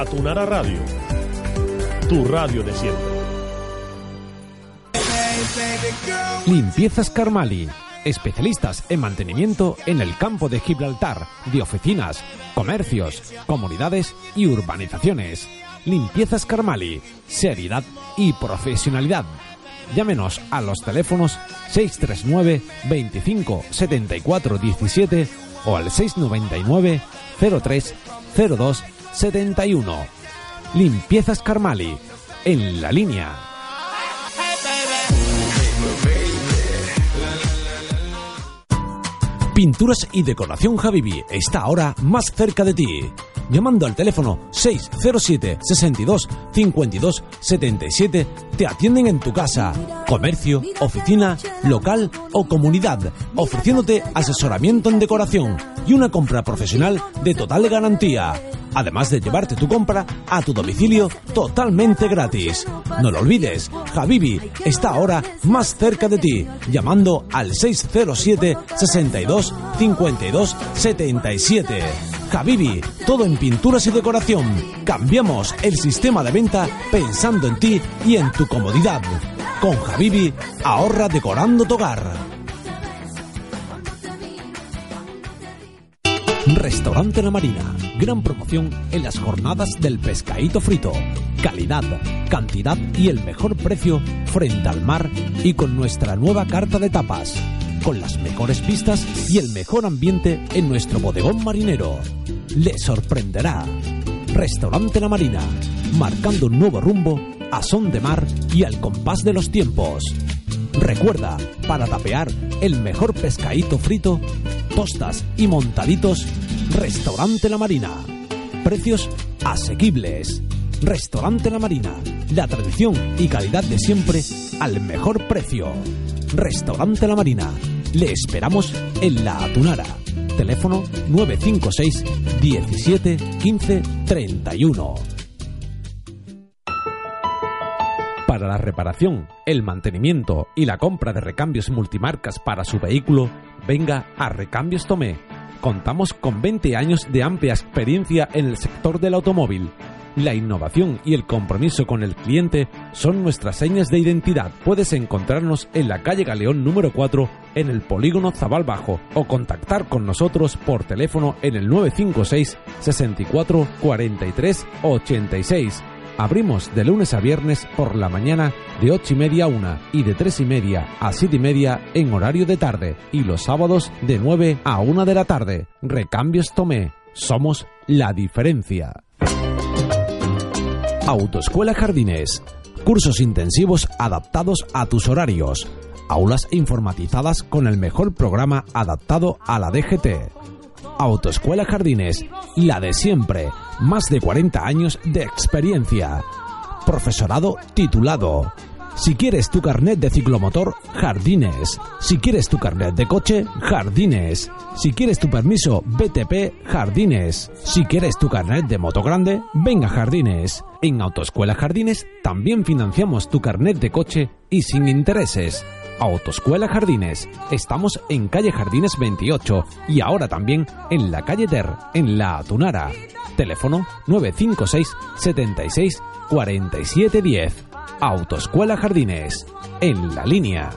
cbp.gov/careers. Atunara Radio, tu radio de siempre. Limpiezas Carmali, especialistas en mantenimiento en el campo de Gibraltar, de oficinas, comercios, comunidades y urbanizaciones. Limpiezas Carmali, seriedad y profesionalidad. Llámenos a los teléfonos 639 25 74 17 o al 699 03 02 71. Limpiezas Carmali, en la línea. Pinturas y decoración Javibi está ahora más cerca de ti. Llamando al teléfono 607 62 52 77 te atienden en tu casa, comercio, oficina, local o comunidad, ofreciéndote asesoramiento en decoración y una compra profesional de total garantía además de llevarte tu compra a tu domicilio totalmente gratis. No lo olvides, Habibi está ahora más cerca de ti, llamando al 607 62 52 77. Habibi, todo en pinturas y decoración. Cambiamos el sistema de venta pensando en ti y en tu comodidad. Con Habibi, ahorra decorando tu hogar. Restaurante La Marina. Gran promoción en las jornadas del pescadito frito. Calidad, cantidad y el mejor precio frente al mar y con nuestra nueva carta de tapas. Con las mejores pistas y el mejor ambiente en nuestro bodegón marinero. Le sorprenderá. Restaurante La Marina. Marcando un nuevo rumbo a son de mar y al compás de los tiempos. Recuerda, para tapear el mejor pescadito frito, tostas y montaditos, Restaurante La Marina. Precios asequibles. Restaurante La Marina. La tradición y calidad de siempre al mejor precio. Restaurante La Marina. Le esperamos en La Atunara. Teléfono 956 17 15 31. Para la reparación, el mantenimiento y la compra de recambios multimarcas para su vehículo, venga a Recambios Tomé. Contamos con 20 años de amplia experiencia en el sector del automóvil. La innovación y el compromiso con el cliente son nuestras señas de identidad. Puedes encontrarnos en la calle Galeón número 4 en el polígono Zabal Bajo o contactar con nosotros por teléfono en el 956 64 43 86 Abrimos de lunes a viernes por la mañana de 8 y media a 1 y de 3 y media a 7 y media en horario de tarde y los sábados de 9 a 1 de la tarde. Recambios Tomé. Somos la diferencia. Autoescuela Jardines. Cursos intensivos adaptados a tus horarios. Aulas informatizadas con el mejor programa adaptado a la DGT Autoescuela Jardines, la de siempre, más de 40 años de experiencia. Profesorado titulado. Si quieres tu carnet de ciclomotor, Jardines. Si quieres tu carnet de coche, Jardines. Si quieres tu permiso BTP, Jardines. Si quieres tu carnet de moto grande, venga Jardines. En Autoescuela Jardines también financiamos tu carnet de coche y sin intereses. Autoescuela Jardines. Estamos en calle Jardines 28 y ahora también en la calle Ter, en La Atunara. Teléfono 956 76 47 10. Autoescuela Jardines. En la línea.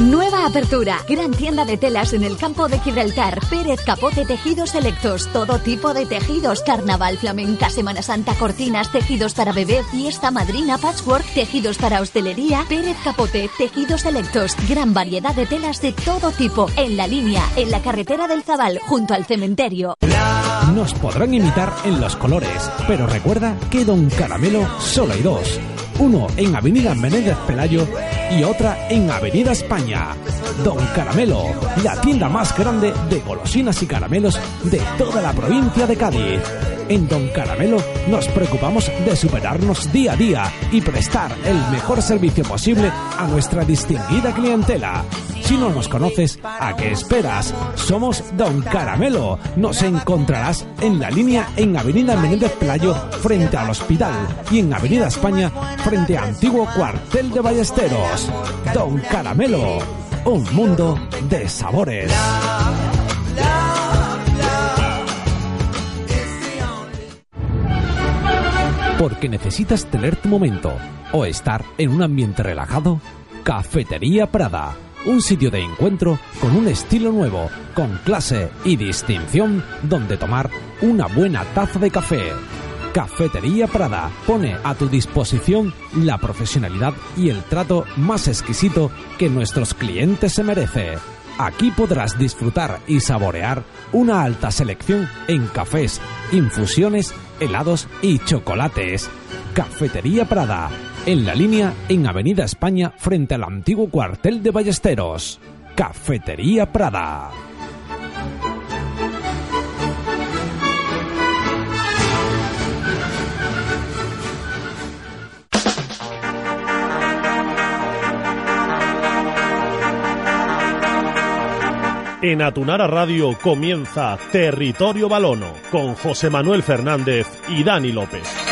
Nueva apertura. Gran tienda de telas en el campo de Gibraltar. Pérez Capote Tejidos Selectos. Todo tipo de tejidos. Carnaval, flamenca, Semana Santa, cortinas, tejidos para bebé, fiesta, madrina, patchwork, tejidos para hostelería. Pérez Capote Tejidos Selectos. Gran variedad de telas de todo tipo. En la línea, en la carretera del Zabal, junto al cementerio. Nos podrán imitar en los colores, pero recuerda que Don Caramelo solo hay dos. Uno en Avenida Menéndez Pelayo y otra en Avenida España. Don Caramelo, la tienda más grande de golosinas y caramelos de toda la provincia de Cádiz. En Don Caramelo nos preocupamos de superarnos día a día y prestar el mejor servicio posible a nuestra distinguida clientela. Si no nos conoces, ¿a qué esperas? Somos Don Caramelo. Nos encontrarás en la línea en Avenida Menéndez Playo frente al hospital y en Avenida España frente a antiguo cuartel de Ballesteros. Don Caramelo, un mundo de sabores. Porque necesitas tener tu momento o estar en un ambiente relajado, Cafetería Prada, un sitio de encuentro con un estilo nuevo, con clase y distinción donde tomar una buena taza de café. Cafetería Prada pone a tu disposición la profesionalidad y el trato más exquisito que nuestros clientes se merece. Aquí podrás disfrutar y saborear una alta selección en cafés, infusiones, helados y chocolates. Cafetería Prada, en la línea en Avenida España frente al antiguo cuartel de Ballesteros. Cafetería Prada. En Atunara Radio comienza Territorio Balono con José Manuel Fernández y Dani López.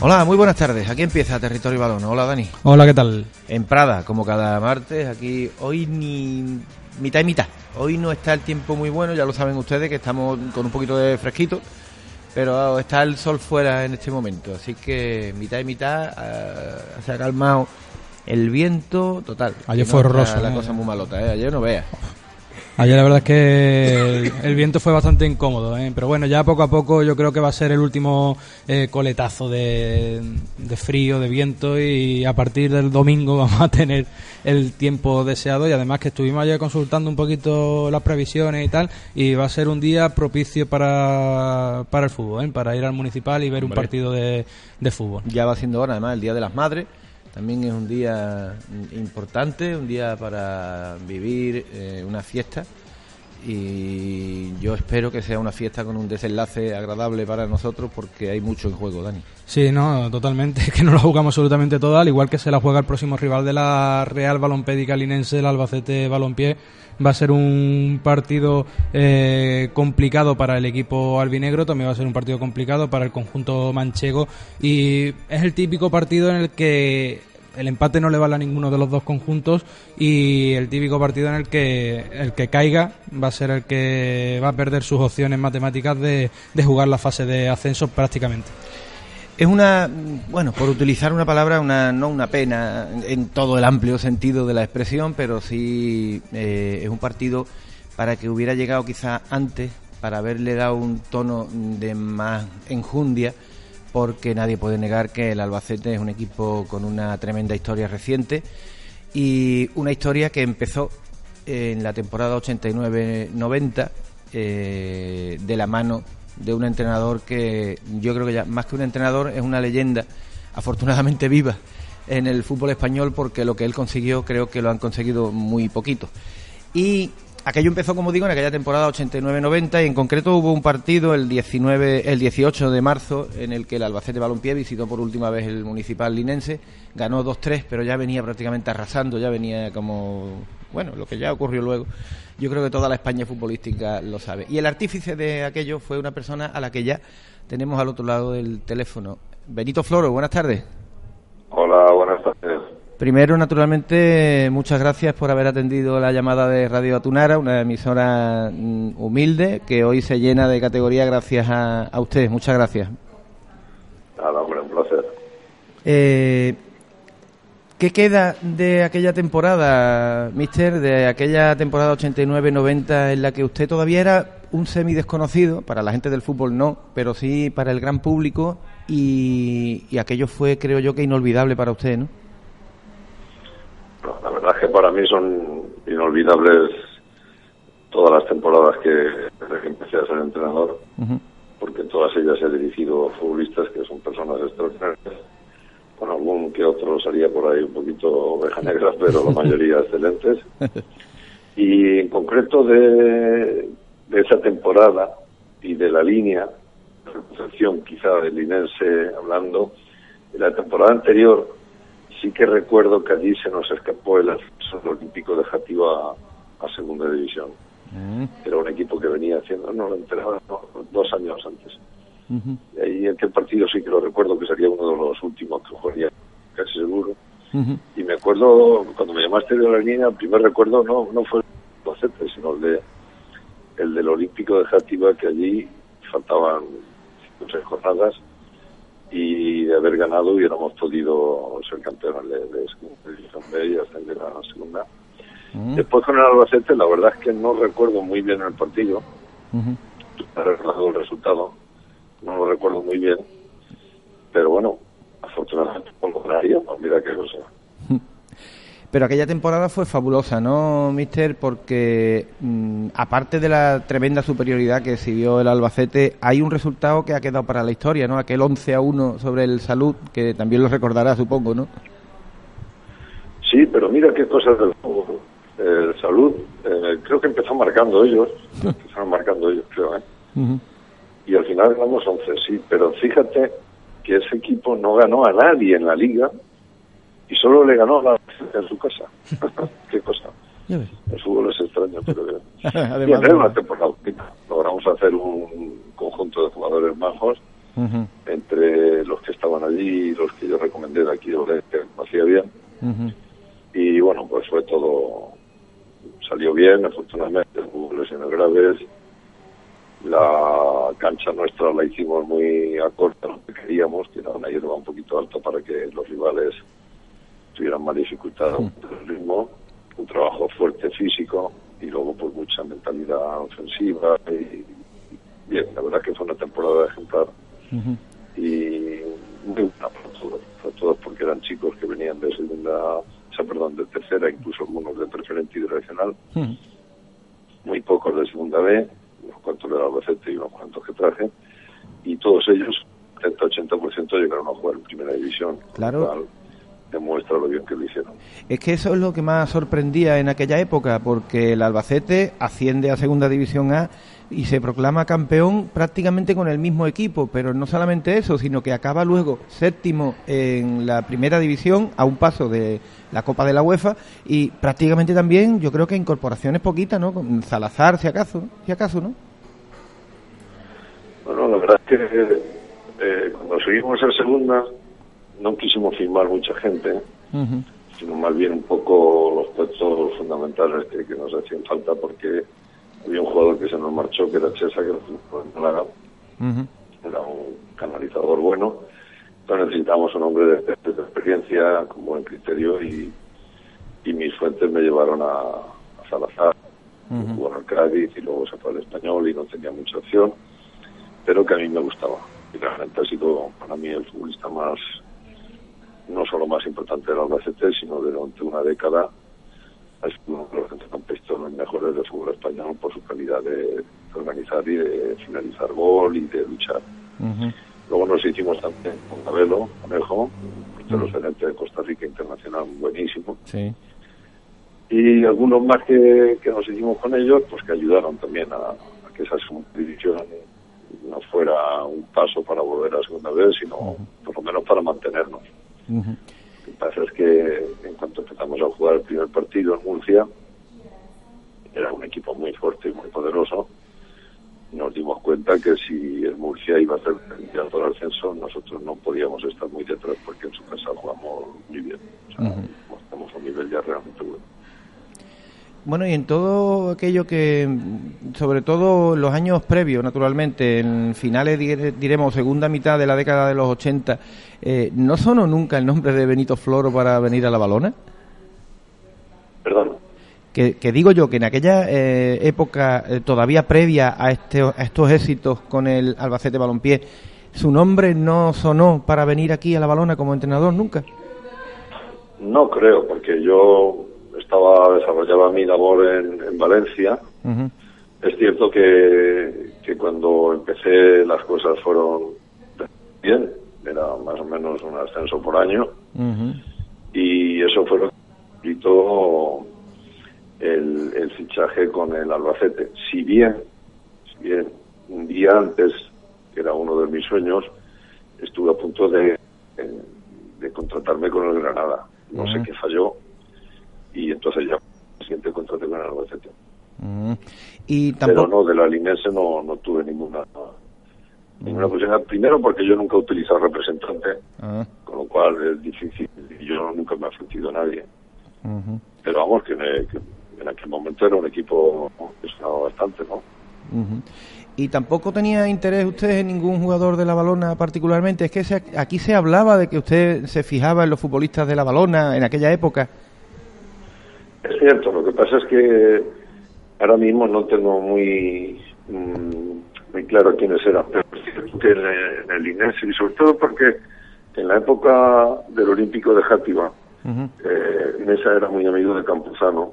Hola, muy buenas tardes. Aquí empieza Territorio Balono. Hola, Dani. Hola, ¿qué tal? En Prada, como cada martes, aquí hoy ni mitad y mitad. Hoy no está el tiempo muy bueno, ya lo saben ustedes que estamos con un poquito de fresquito, pero está el sol fuera en este momento, así que mitad y mitad eh, se ha calmado el viento total. Ayer fue no, horroroso, está La ¿eh? cosa muy malota, ¿eh? Ayer no veas. Ayer la verdad es que el, el viento fue bastante incómodo, ¿eh? pero bueno, ya poco a poco yo creo que va a ser el último eh, coletazo de, de frío, de viento y a partir del domingo vamos a tener el tiempo deseado y además que estuvimos ayer consultando un poquito las previsiones y tal y va a ser un día propicio para, para el fútbol, ¿eh? para ir al municipal y ver un partido de, de fútbol. Ya va siendo hora, además, el Día de las Madres. También es un día importante, un día para vivir eh, una fiesta. Y yo espero que sea una fiesta con un desenlace agradable para nosotros porque hay mucho en juego, Dani. Sí, no, totalmente. Que no la jugamos absolutamente toda, al igual que se la juega el próximo rival de la Real Balompédica Linense, el Albacete Balompié. Va a ser un partido eh, complicado para el equipo albinegro, también va a ser un partido complicado para el conjunto manchego. Y es el típico partido en el que el empate no le vale a ninguno de los dos conjuntos y el típico partido en el que el que caiga va a ser el que va a perder sus opciones matemáticas de, de jugar la fase de ascenso prácticamente. Es una, bueno, por utilizar una palabra, una, no una pena en todo el amplio sentido de la expresión, pero sí eh, es un partido para que hubiera llegado quizás antes, para haberle dado un tono de más enjundia, porque nadie puede negar que el Albacete es un equipo con una tremenda historia reciente y una historia que empezó en la temporada 89-90 eh, de la mano de un entrenador que yo creo que ya más que un entrenador es una leyenda afortunadamente viva en el fútbol español porque lo que él consiguió creo que lo han conseguido muy poquito. Y aquello empezó, como digo, en aquella temporada 89-90 y en concreto hubo un partido el 19, el 18 de marzo en el que el Albacete Balompié visitó por última vez el Municipal Linense, ganó 2-3, pero ya venía prácticamente arrasando, ya venía como, bueno, lo que ya ocurrió luego. Yo creo que toda la España futbolística lo sabe. Y el artífice de aquello fue una persona a la que ya tenemos al otro lado del teléfono. Benito Floro, buenas tardes. Hola, buenas tardes. Primero, naturalmente, muchas gracias por haber atendido la llamada de Radio Atunara, una emisora mm, humilde que hoy se llena de categoría gracias a, a ustedes. Muchas gracias. Nada, hombre, un placer. Eh, ¿Qué queda de aquella temporada, mister? De aquella temporada 89-90 en la que usted todavía era un semi desconocido, para la gente del fútbol no, pero sí para el gran público y, y aquello fue, creo yo, que inolvidable para usted, ¿no? La verdad es que para mí son inolvidables todas las temporadas que desde que empecé a ser entrenador. Porque en todas ellas he dirigido futbolistas que son personas extraordinarias. Con algún que otro salía por ahí un poquito oveja negra, pero la mayoría excelentes. Y en concreto de, de esa temporada y de la línea, representación quizá del Linense hablando, de la temporada anterior sí que recuerdo que allí se nos escapó el ascenso olímpico de Jativa a, segunda división. Mm. Era un equipo que venía haciendo, no lo enteraba, dos años antes. Y ahí en aquel partido sí que lo recuerdo que sería uno de los últimos que jugaría, casi seguro. Y me acuerdo, cuando me llamaste de la línea, el primer recuerdo no, no fue el sino el de el del Olímpico de Jativa, que allí faltaban cinco seis jornadas y de haber ganado hubiéramos podido ser campeones de, de, B y ascender a la segunda. Después con el Albacete, la verdad es que no recuerdo muy bien el partido, uh el resultado, no lo recuerdo muy bien, pero bueno, afortunadamente lo pues mira qué cosa. Pero aquella temporada fue fabulosa, ¿no, Mister? Porque mm, aparte de la tremenda superioridad que exhibió el Albacete, hay un resultado que ha quedado para la historia, ¿no? Aquel 11 a 1 sobre el Salud, que también lo recordará, supongo, ¿no? Sí, pero mira qué cosas del fútbol. El Salud, eh, creo que empezó marcando ellos, empezaron marcando ellos, creo, ¿eh? Y al final ganamos 11, sí, pero fíjate que ese equipo no ganó a nadie en la liga y solo le ganó la en su casa. Qué cosa. El fútbol es extraño, pero. Además, bien, una temporada Logramos hacer un conjunto de jugadores majos entre los que estaban allí y los que yo recomendé de aquí de que hacía bien. Y bueno, pues fue todo, salió bien, afortunadamente, hubo lesiones graves. La cancha nuestra la hicimos muy a lo que queríamos, que era una hierba un poquito alta para que los rivales tuvieran más dificultad el ritmo, un trabajo fuerte físico y luego pues mucha mentalidad ofensiva y bien, la verdad que fue una temporada ejemplar. Y muy buena para todos, para todos porque eran chicos que venían de segunda, o sea, perdón, de tercera, incluso algunos de preferente y direccional, muy pocos de segunda B, unos cuantos de Albacete y unos cuantos que traje, y todos ellos, 70-80% llegaron a jugar en primera división. Claro demuestra lo bien que lo hicieron. Es que eso es lo que más sorprendía en aquella época, porque el Albacete asciende a Segunda División A y se proclama campeón prácticamente con el mismo equipo, pero no solamente eso, sino que acaba luego séptimo en la Primera División a un paso de la Copa de la UEFA y prácticamente también yo creo que incorporaciones poquitas, ¿no? Con Salazar, si acaso, si acaso, ¿no? Bueno, la verdad es que eh, cuando seguimos en segunda no quisimos firmar mucha gente, sino más bien un poco los puestos fundamentales que, nos hacían falta porque había un jugador que se nos marchó, que era Chesa, que era un canalizador bueno, pero necesitamos un hombre de, experiencia, con buen criterio y, y mis fuentes me llevaron a, Salazar, jugó al Cádiz y luego se fue al Español y no tenía mucha opción, pero que a mí me gustaba. Y realmente ha sido para mí el futbolista más no solo más importante del Albacete, sino durante una década es uno de los centrocampistas mejores del fútbol español por su calidad de, organizar y de finalizar gol y de luchar. Luego nos hicimos también con Cabelo, Conejo, un excelente de Costa Rica internacional buenísimo. Y algunos más que, que, nos hicimos con ellos, pues que ayudaron también a, que esa división no fuera un paso para volver a segunda vez, sino por lo menos para mantenernos. Lo que pasa es que en cuanto empezamos a jugar el primer partido en Murcia, era un equipo muy fuerte y muy poderoso, nos dimos cuenta que si el Murcia iba a ser candidato ascenso, nosotros no podíamos estar muy detrás porque en su casa jugamos muy bien. O sea, estamos a un nivel ya realmente bueno. Bueno, y en todo aquello que, sobre todo los años previos, naturalmente, en finales, diremos, segunda mitad de la década de los 80, eh, ¿no sonó nunca el nombre de Benito Floro para venir a la balona? Perdón. Que, digo yo que en aquella eh, época, eh, todavía previa a, este, a estos éxitos con el Albacete Balompié, ¿su nombre no sonó para venir aquí a la balona como entrenador nunca? No creo, porque yo estaba desarrollaba mi labor en, Valencia. Es cierto que, que cuando empecé las cosas fueron bien, era más o menos un ascenso por año, y eso fue lo que hizo el, el fichaje con el Albacete. Si bien, si bien un día antes, que era uno de mis sueños, estuve a punto de, de contratarme con el Granada. No sé qué falló y entonces ya siguiente contraté con el Albacete. y Pero no, de la Linense no, no tuve ninguna ninguna posibilidad. Primero porque yo nunca he utilizado representante, Ah. con lo cual es difícil y yo nunca me ha ofrecido a nadie. Pero vamos, que en, que en aquel momento era un equipo que sonaba bastante, ¿no? Y tampoco tenía interés usted en ningún jugador de la balona particularmente. Es que se- aquí se hablaba de que usted se fijaba en los futbolistas de la balona en aquella época. Es cierto, lo que pasa es que ahora mismo no tengo muy mm, muy claro quiénes eran, pero que en, el- el y sobre todo porque en la época del Olímpico de Játiva, eh, Mesa era muy amigo de Campuzano,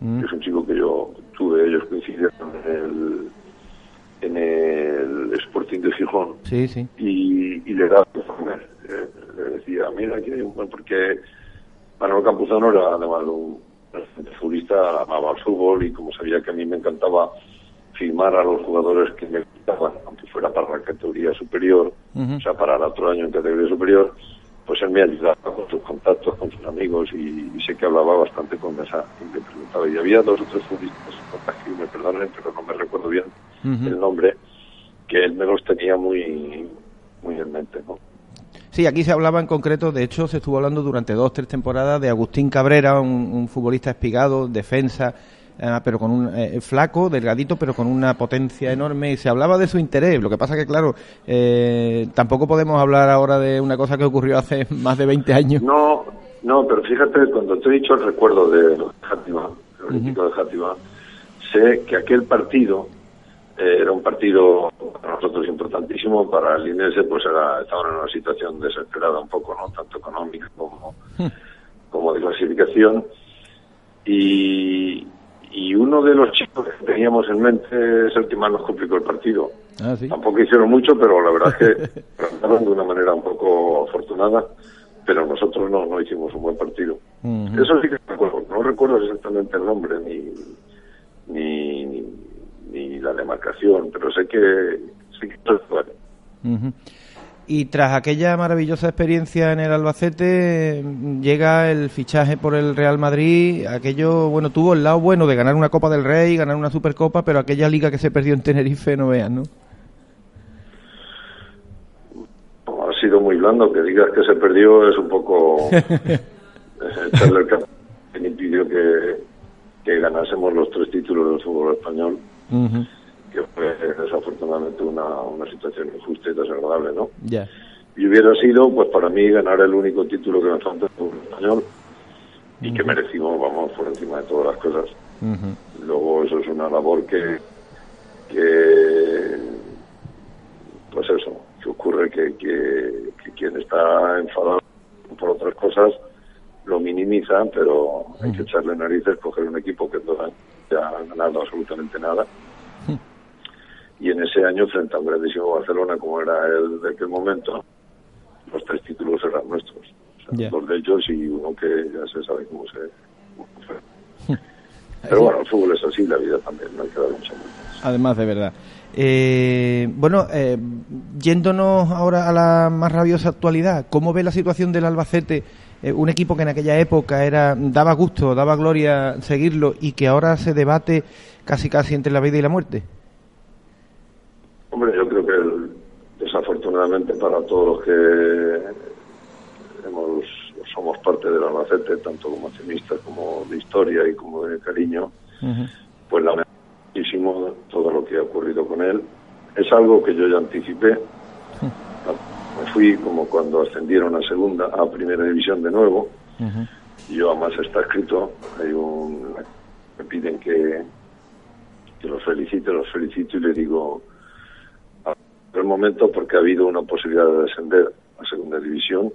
que es un chico que yo tuve, ellos coincidieron en el, en el Sporting de Gijón, Sí, sí. y, y le daba. Eh, le decía, mira, aquí hay un buen, porque Manuel Campuzano era además un excelente futbolista, amaba el fútbol y como sabía que a mí me encantaba firmar a los jugadores que me gustaban, aunque fuera para la categoría superior, o sea, para el otro año en categoría superior, pues él me ayudaba con sus contactos, con sus amigos y, y sé que hablaba bastante con esa y le preguntaba. Y había dos o tres futbolistas, que me perdonen, pero no me recuerdo bien el nombre, que él me los tenía muy, muy en mente, ¿no? Sí, aquí se hablaba en concreto, de hecho se estuvo hablando durante dos, tres temporadas de Agustín Cabrera, un, un futbolista espigado, defensa, ah, pero con un eh, flaco, delgadito, pero con una potencia enorme y se hablaba de su interés. Lo que pasa que, claro, eh, tampoco podemos hablar ahora de una cosa que ocurrió hace más de 20 años. No, no, pero fíjate, cuando te he dicho el recuerdo de Játiva, el de Játiva, sé que aquel partido eh, era un partido para nosotros importantísimo, para el Inense pues era, estaban en una situación desesperada un poco, ¿no? Tanto económica como, como de clasificación. Y, y uno de los chicos que teníamos en mente es el que más nos complicó el partido. Ah, sí. Tampoco hicieron mucho, pero la verdad es que plantaron de una manera un poco afortunada, pero nosotros no, no hicimos un buen partido. Eso sí que recuerdo, no recuerdo exactamente el nombre ni, ni, ni, ni la demarcación, pero sé que sí que eso fue. Ujú. Y tras aquella maravillosa experiencia en el Albacete, llega el fichaje por el Real Madrid. Aquello, bueno, tuvo el lado bueno de ganar una Copa del Rey, ganar una Supercopa, pero aquella liga que se perdió en Tenerife, no vean, ¿no? Ha sido muy blando, que digas que se perdió es un poco eh, echarle el cap que impidió que, que ganásemos los tres títulos del fútbol español. Que fue desafortunadamente una, una situación injusta y desagradable, ¿no? Ya. Y hubiera sido, pues para mí, ganar el único título que me falta en español y que merecimos, vamos, por encima de todas las cosas. Luego eso es una labor que, que pues eso, que ocurre que, que, que quien está enfadado por otras cosas lo minimiza, pero hay que echarle narices, coger un equipo que no ha ganado absolutamente nada. Y en ese año, frente a un grandísimo Barcelona, como era el de aquel momento, los tres títulos eran nuestros. O sea, Ya. Dos de ellos y uno que ya se sabe cómo se cómo fue. Pero bueno, el fútbol es así, la vida también, no hay que dar mucha vuelta. Además, de verdad. Eh, bueno, eh, yéndonos ahora a la más rabiosa actualidad, ¿cómo ve la situación del Albacete? Eh, un equipo que en aquella época era daba gusto, daba gloria seguirlo y que ahora se debate casi casi entre la vida y la muerte. Hombre, yo creo que desafortunadamente para todos los que hemos, somos parte del Albacete, tanto como accionistas como de historia y como de cariño, pues lamentamos muchísimo todo lo que ha ocurrido con él. Es algo que yo ya anticipé. Me fui como cuando ascendieron a segunda, a primera división de nuevo. Y yo además está escrito, hay un, me piden que, que los felicite, los felicito y le digo, por el momento porque ha habido una posibilidad de descender a segunda división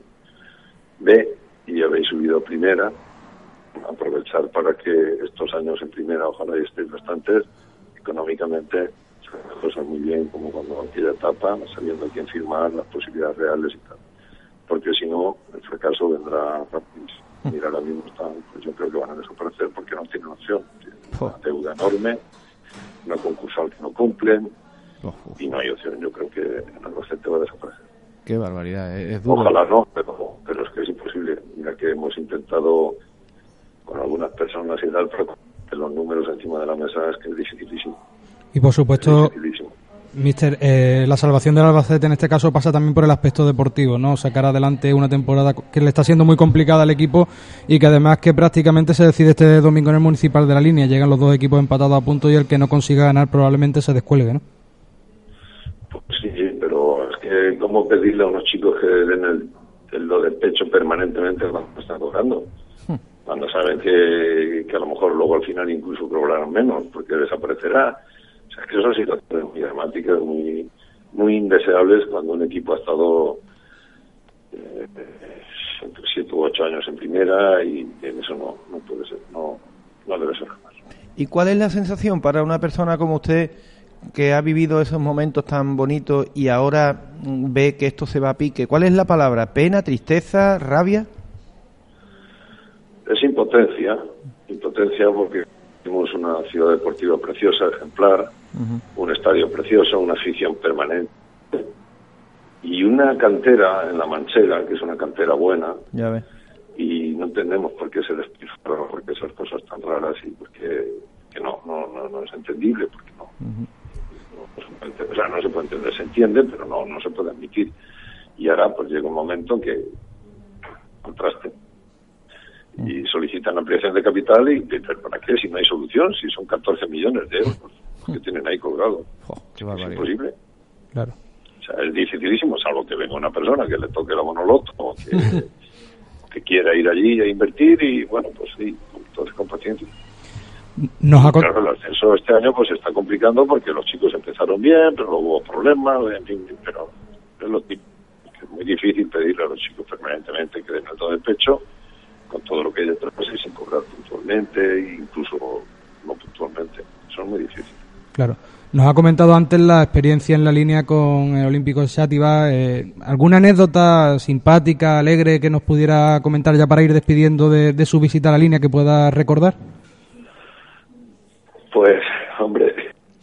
B y habéis subido a primera aprovechar para que estos años en primera ojalá y estéis bastantes económicamente cosas muy bien como cuando aquella etapa, sabiendo quién firmar, las posibilidades reales y tal. Porque si no, el fracaso vendrá rápido. Mira, ahora mismo están, pues yo creo que van a desaparecer porque no tienen opción. Tienen una deuda enorme, una concursal que no cumplen y no hay opción. Yo creo que el Albacete va a desaparecer. Qué barbaridad, eh, es duro. Ojalá no, pero, pero es que es imposible. Mira que hemos intentado con algunas personas y tal, pero los números encima de la mesa es que es dificilísimo. Y por supuesto, Mister, eh, la salvación del Albacete en este caso pasa también por el aspecto deportivo, ¿no? Sacar adelante una temporada que le está siendo muy complicada al equipo y que además que prácticamente se decide este domingo en el municipal de la línea. Llegan los dos equipos empatados a punto y el que no consiga ganar probablemente se descuelgue, ¿no? Pues sí, pero es que cómo pedirle a unos chicos que den el, lo de pecho permanentemente cuando están cobrando hmm. cuando saben que, que a lo mejor luego al final incluso cobrarán menos porque desaparecerá es que son situaciones muy dramáticas, muy, muy indeseables cuando un equipo ha estado eh, entre siete u ocho años en primera y en eso no, no puede ser, no, no debe ser jamás. ¿Y cuál es la sensación para una persona como usted que ha vivido esos momentos tan bonitos y ahora ve que esto se va a pique? ¿Cuál es la palabra? ¿Pena, tristeza, rabia? Es impotencia, impotencia porque tenemos una ciudad deportiva preciosa, ejemplar, un estadio precioso, una afición permanente y una cantera en la Manchega, que es una cantera buena. Ya Y no entendemos por qué se despilfarra, por qué esas cosas tan raras y porque que no, no, no, es entendible, porque no. no, se puede entender, o sea, no se puede entender, se entiende, pero no, no se puede admitir. Y ahora pues llega un momento que contraste y solicitan ampliación de capital y ¿para qué? Si no hay solución, si son 14 millones de euros que tienen ahí colgado. es imposible. Claro. O sea, es dificilísimo, salvo que venga una persona que le toque la monoloto o que, que quiera ir allí a invertir y, bueno, pues sí, entonces con paciencia. Nos claro, el ascenso este año pues se está complicando porque los chicos empezaron bien, pero luego hubo problemas, en fin, pero es lo típico. Es muy difícil pedirle a los chicos permanentemente que den el todo de pecho con todo lo que hay detrás y sin cobrar puntualmente incluso no puntualmente. Eso es muy difícil. Claro. Nos ha comentado antes la experiencia en la línea con el Olímpico de Sátiva. Eh, ¿Alguna anécdota simpática, alegre que nos pudiera comentar ya para ir despidiendo de, su visita a la línea que pueda recordar? Pues, hombre.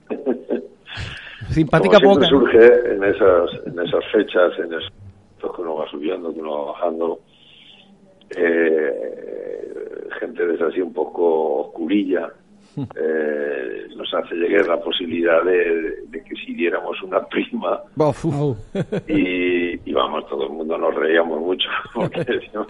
Simpática poca. surge en esas, en esas fechas, en esos que uno va subiendo, que uno va bajando eh, gente de así un poco oscurilla, eh, nos hace llegar la posibilidad de, que si diéramos una prima. Y, vamos, todo el mundo nos reíamos mucho porque decíamos,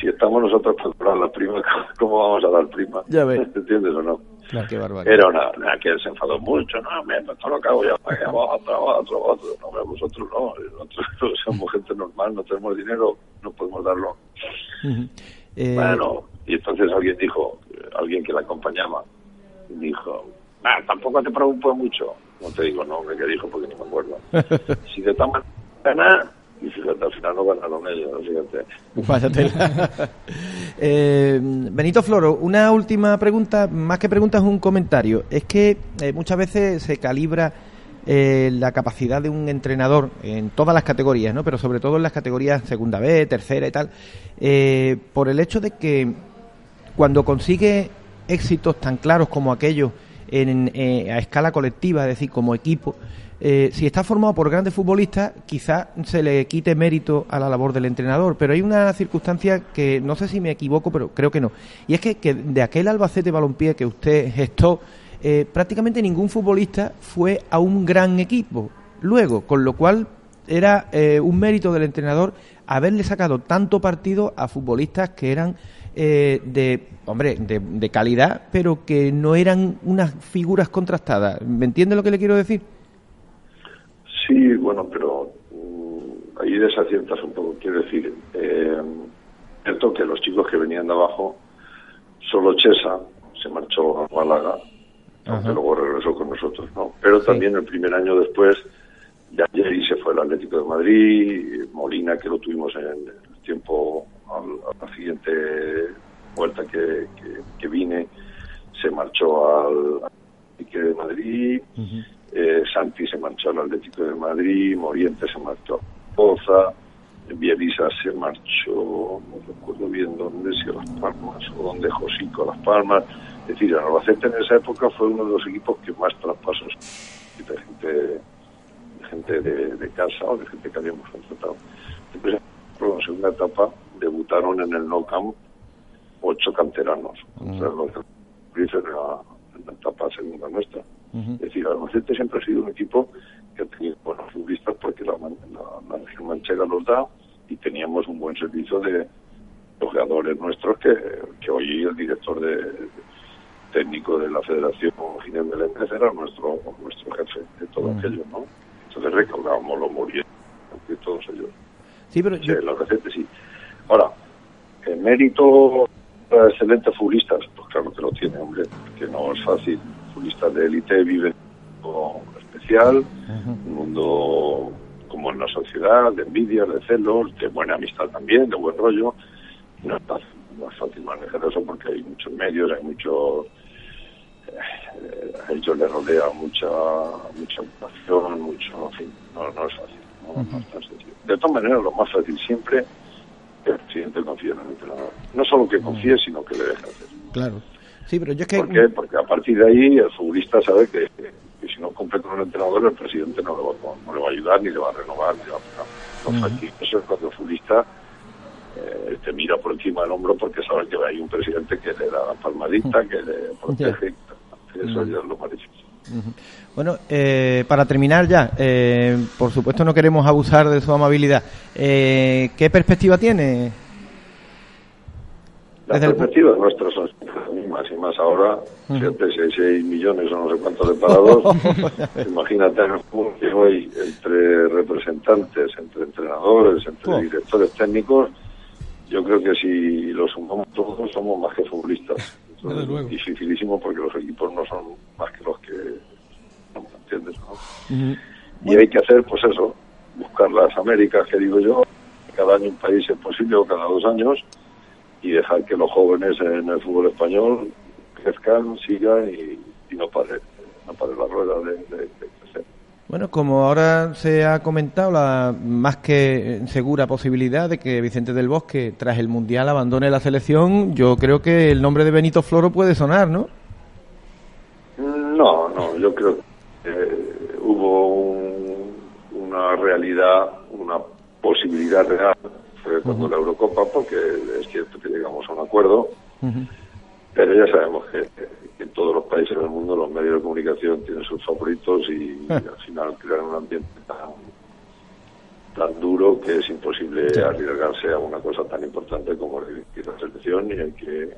si estamos nosotros para dar la prima, ¿cómo vamos a dar prima? Ya ¿Entiendes o no? Claro, Era una, una, que se enfadó mucho, no, me todo lo que hago yo, otro, otro, otro, no, vosotros no, nosotros somos gente normal, no tenemos dinero, no podemos darlo. Eh, bueno, y entonces alguien dijo, alguien que la acompañaba, dijo, ah, tampoco te preocupes mucho. No te digo nombre que dijo porque ni me acuerdo. si de tal manera y fíjate, al final no ganaron ellos, fíjate. eh, Benito Floro, una última pregunta, más que pregunta es un comentario. Es que eh, muchas veces se calibra eh, la capacidad de un entrenador en todas las categorías, ¿no? pero sobre todo en las categorías segunda B, tercera y tal, por el hecho de que cuando consigue éxitos tan claros como aquellos en, a escala colectiva, es decir, como equipo, eh, si está formado por grandes futbolistas, quizás se le quite mérito a la labor del entrenador, pero hay una circunstancia que no sé si me equivoco, pero creo que no. Y es que, de aquel Albacete Balompié que usted gestó, eh, prácticamente ningún futbolista fue a un gran equipo. Luego, con lo cual era eh, un mérito del entrenador haberle sacado tanto partido a futbolistas que eran de, hombre, de, de, calidad, pero que no eran unas figuras contrastadas. ¿Me entiende lo que le quiero decir? Sí, bueno, pero mm, ahí desaciertas un poco. Quiero decir, eh, cierto que los chicos que venían de abajo, solo Chesa se marchó a Málaga, aunque luego regresó con nosotros, ¿no? Pero también el primer año después, ya Jerry se fue al Atlético de Madrid, Molina, que lo tuvimos en el tiempo, a la siguiente vuelta que, que, vine, se marchó al Atlético de Madrid Atlético de Madrid, Moriente se marchó a Poza, Bielisa se marchó, no recuerdo bien dónde, si a Las Palmas o dónde Josico a Las Palmas. Es decir, el Albacete en esa época fue uno de los equipos que más traspasos de gente, de, gente de, casa o de gente que habíamos contratado. Después, en la segunda etapa, debutaron en el No Camp ocho canteranos, contra mm. los en la, en la etapa segunda nuestra. Es decir, Albacete siempre ha sido un equipo que ha tenido buenos futbolistas porque la, la, región manchega los da y teníamos un buen servicio de jugadores nuestros que, que hoy el director de, técnico de la Federación, Ginés Meléndez, era nuestro nuestro jefe de todo aquello, ¿no? Entonces recaudábamos los murientes de todos ellos. Sí, pero yo... la receta sí. Ahora, el mérito excelentes futbolistas, pues claro que lo tiene, hombre, que no es fácil. Futbolistas de élite viven un especial, un mundo como en la sociedad, de envidia, de celos, de buena amistad también, de buen rollo. No es fácil, no es fácil manejar eso porque hay muchos medios, hay mucho eh, a ellos les rodea mucha mucha ocupación, mucho, en fin, no, no es fácil, no, no es tan sencillo. De todas maneras, lo más fácil siempre el presidente confíe en el entrenador. No solo que confíe, sino que le deje hacer. Claro. Sí, pero yo es que... ¿Por qué? Porque a partir de ahí el futbolista sabe que, si no cumple con el entrenador, el presidente no le, va, no le va a ayudar, ni le va a renovar, ni le va a... No, Eso es cuando el futbolista eh, te mira por encima del hombro porque sabe que hay un presidente que le da la palmadita, que le protege. Eso ya es lo más difícil. Bueno, eh, para terminar ya, eh, por supuesto no queremos abusar de su amabilidad. Eh, ¿Qué perspectiva tiene? Las perspectivas nuestras son las mismas y más ahora, uh -huh. 6 millones o no sé cuántos de parados, imagínate que hoy entre representantes, entre entrenadores, entre directores técnicos, yo creo que si lo sumamos todos somos más que futbolistas. Es dificilísimo porque los equipos no son más que los que ¿entiendes? Y hay que hacer, pues eso, buscar las Américas, que digo yo, cada año un país es posible o cada dos años, y dejar que los jóvenes en el fútbol español crezcan, sigan y, no pare, no pare la rueda de. Bueno, como ahora se ha comentado, la más que segura posibilidad de que Vicente del Bosque, tras el Mundial, abandone la selección, yo creo que el nombre de Benito Floro puede sonar, ¿no? No, no, yo creo que eh, hubo una realidad, una posibilidad real fue cuando la Eurocopa, porque es cierto que llegamos a un acuerdo, pero ya sabemos que, en todos los países del mundo los medios de comunicación tienen sus favoritos y, al final crean un ambiente tan, tan duro que es imposible arriesgarse a una cosa tan importante como la selección y hay que,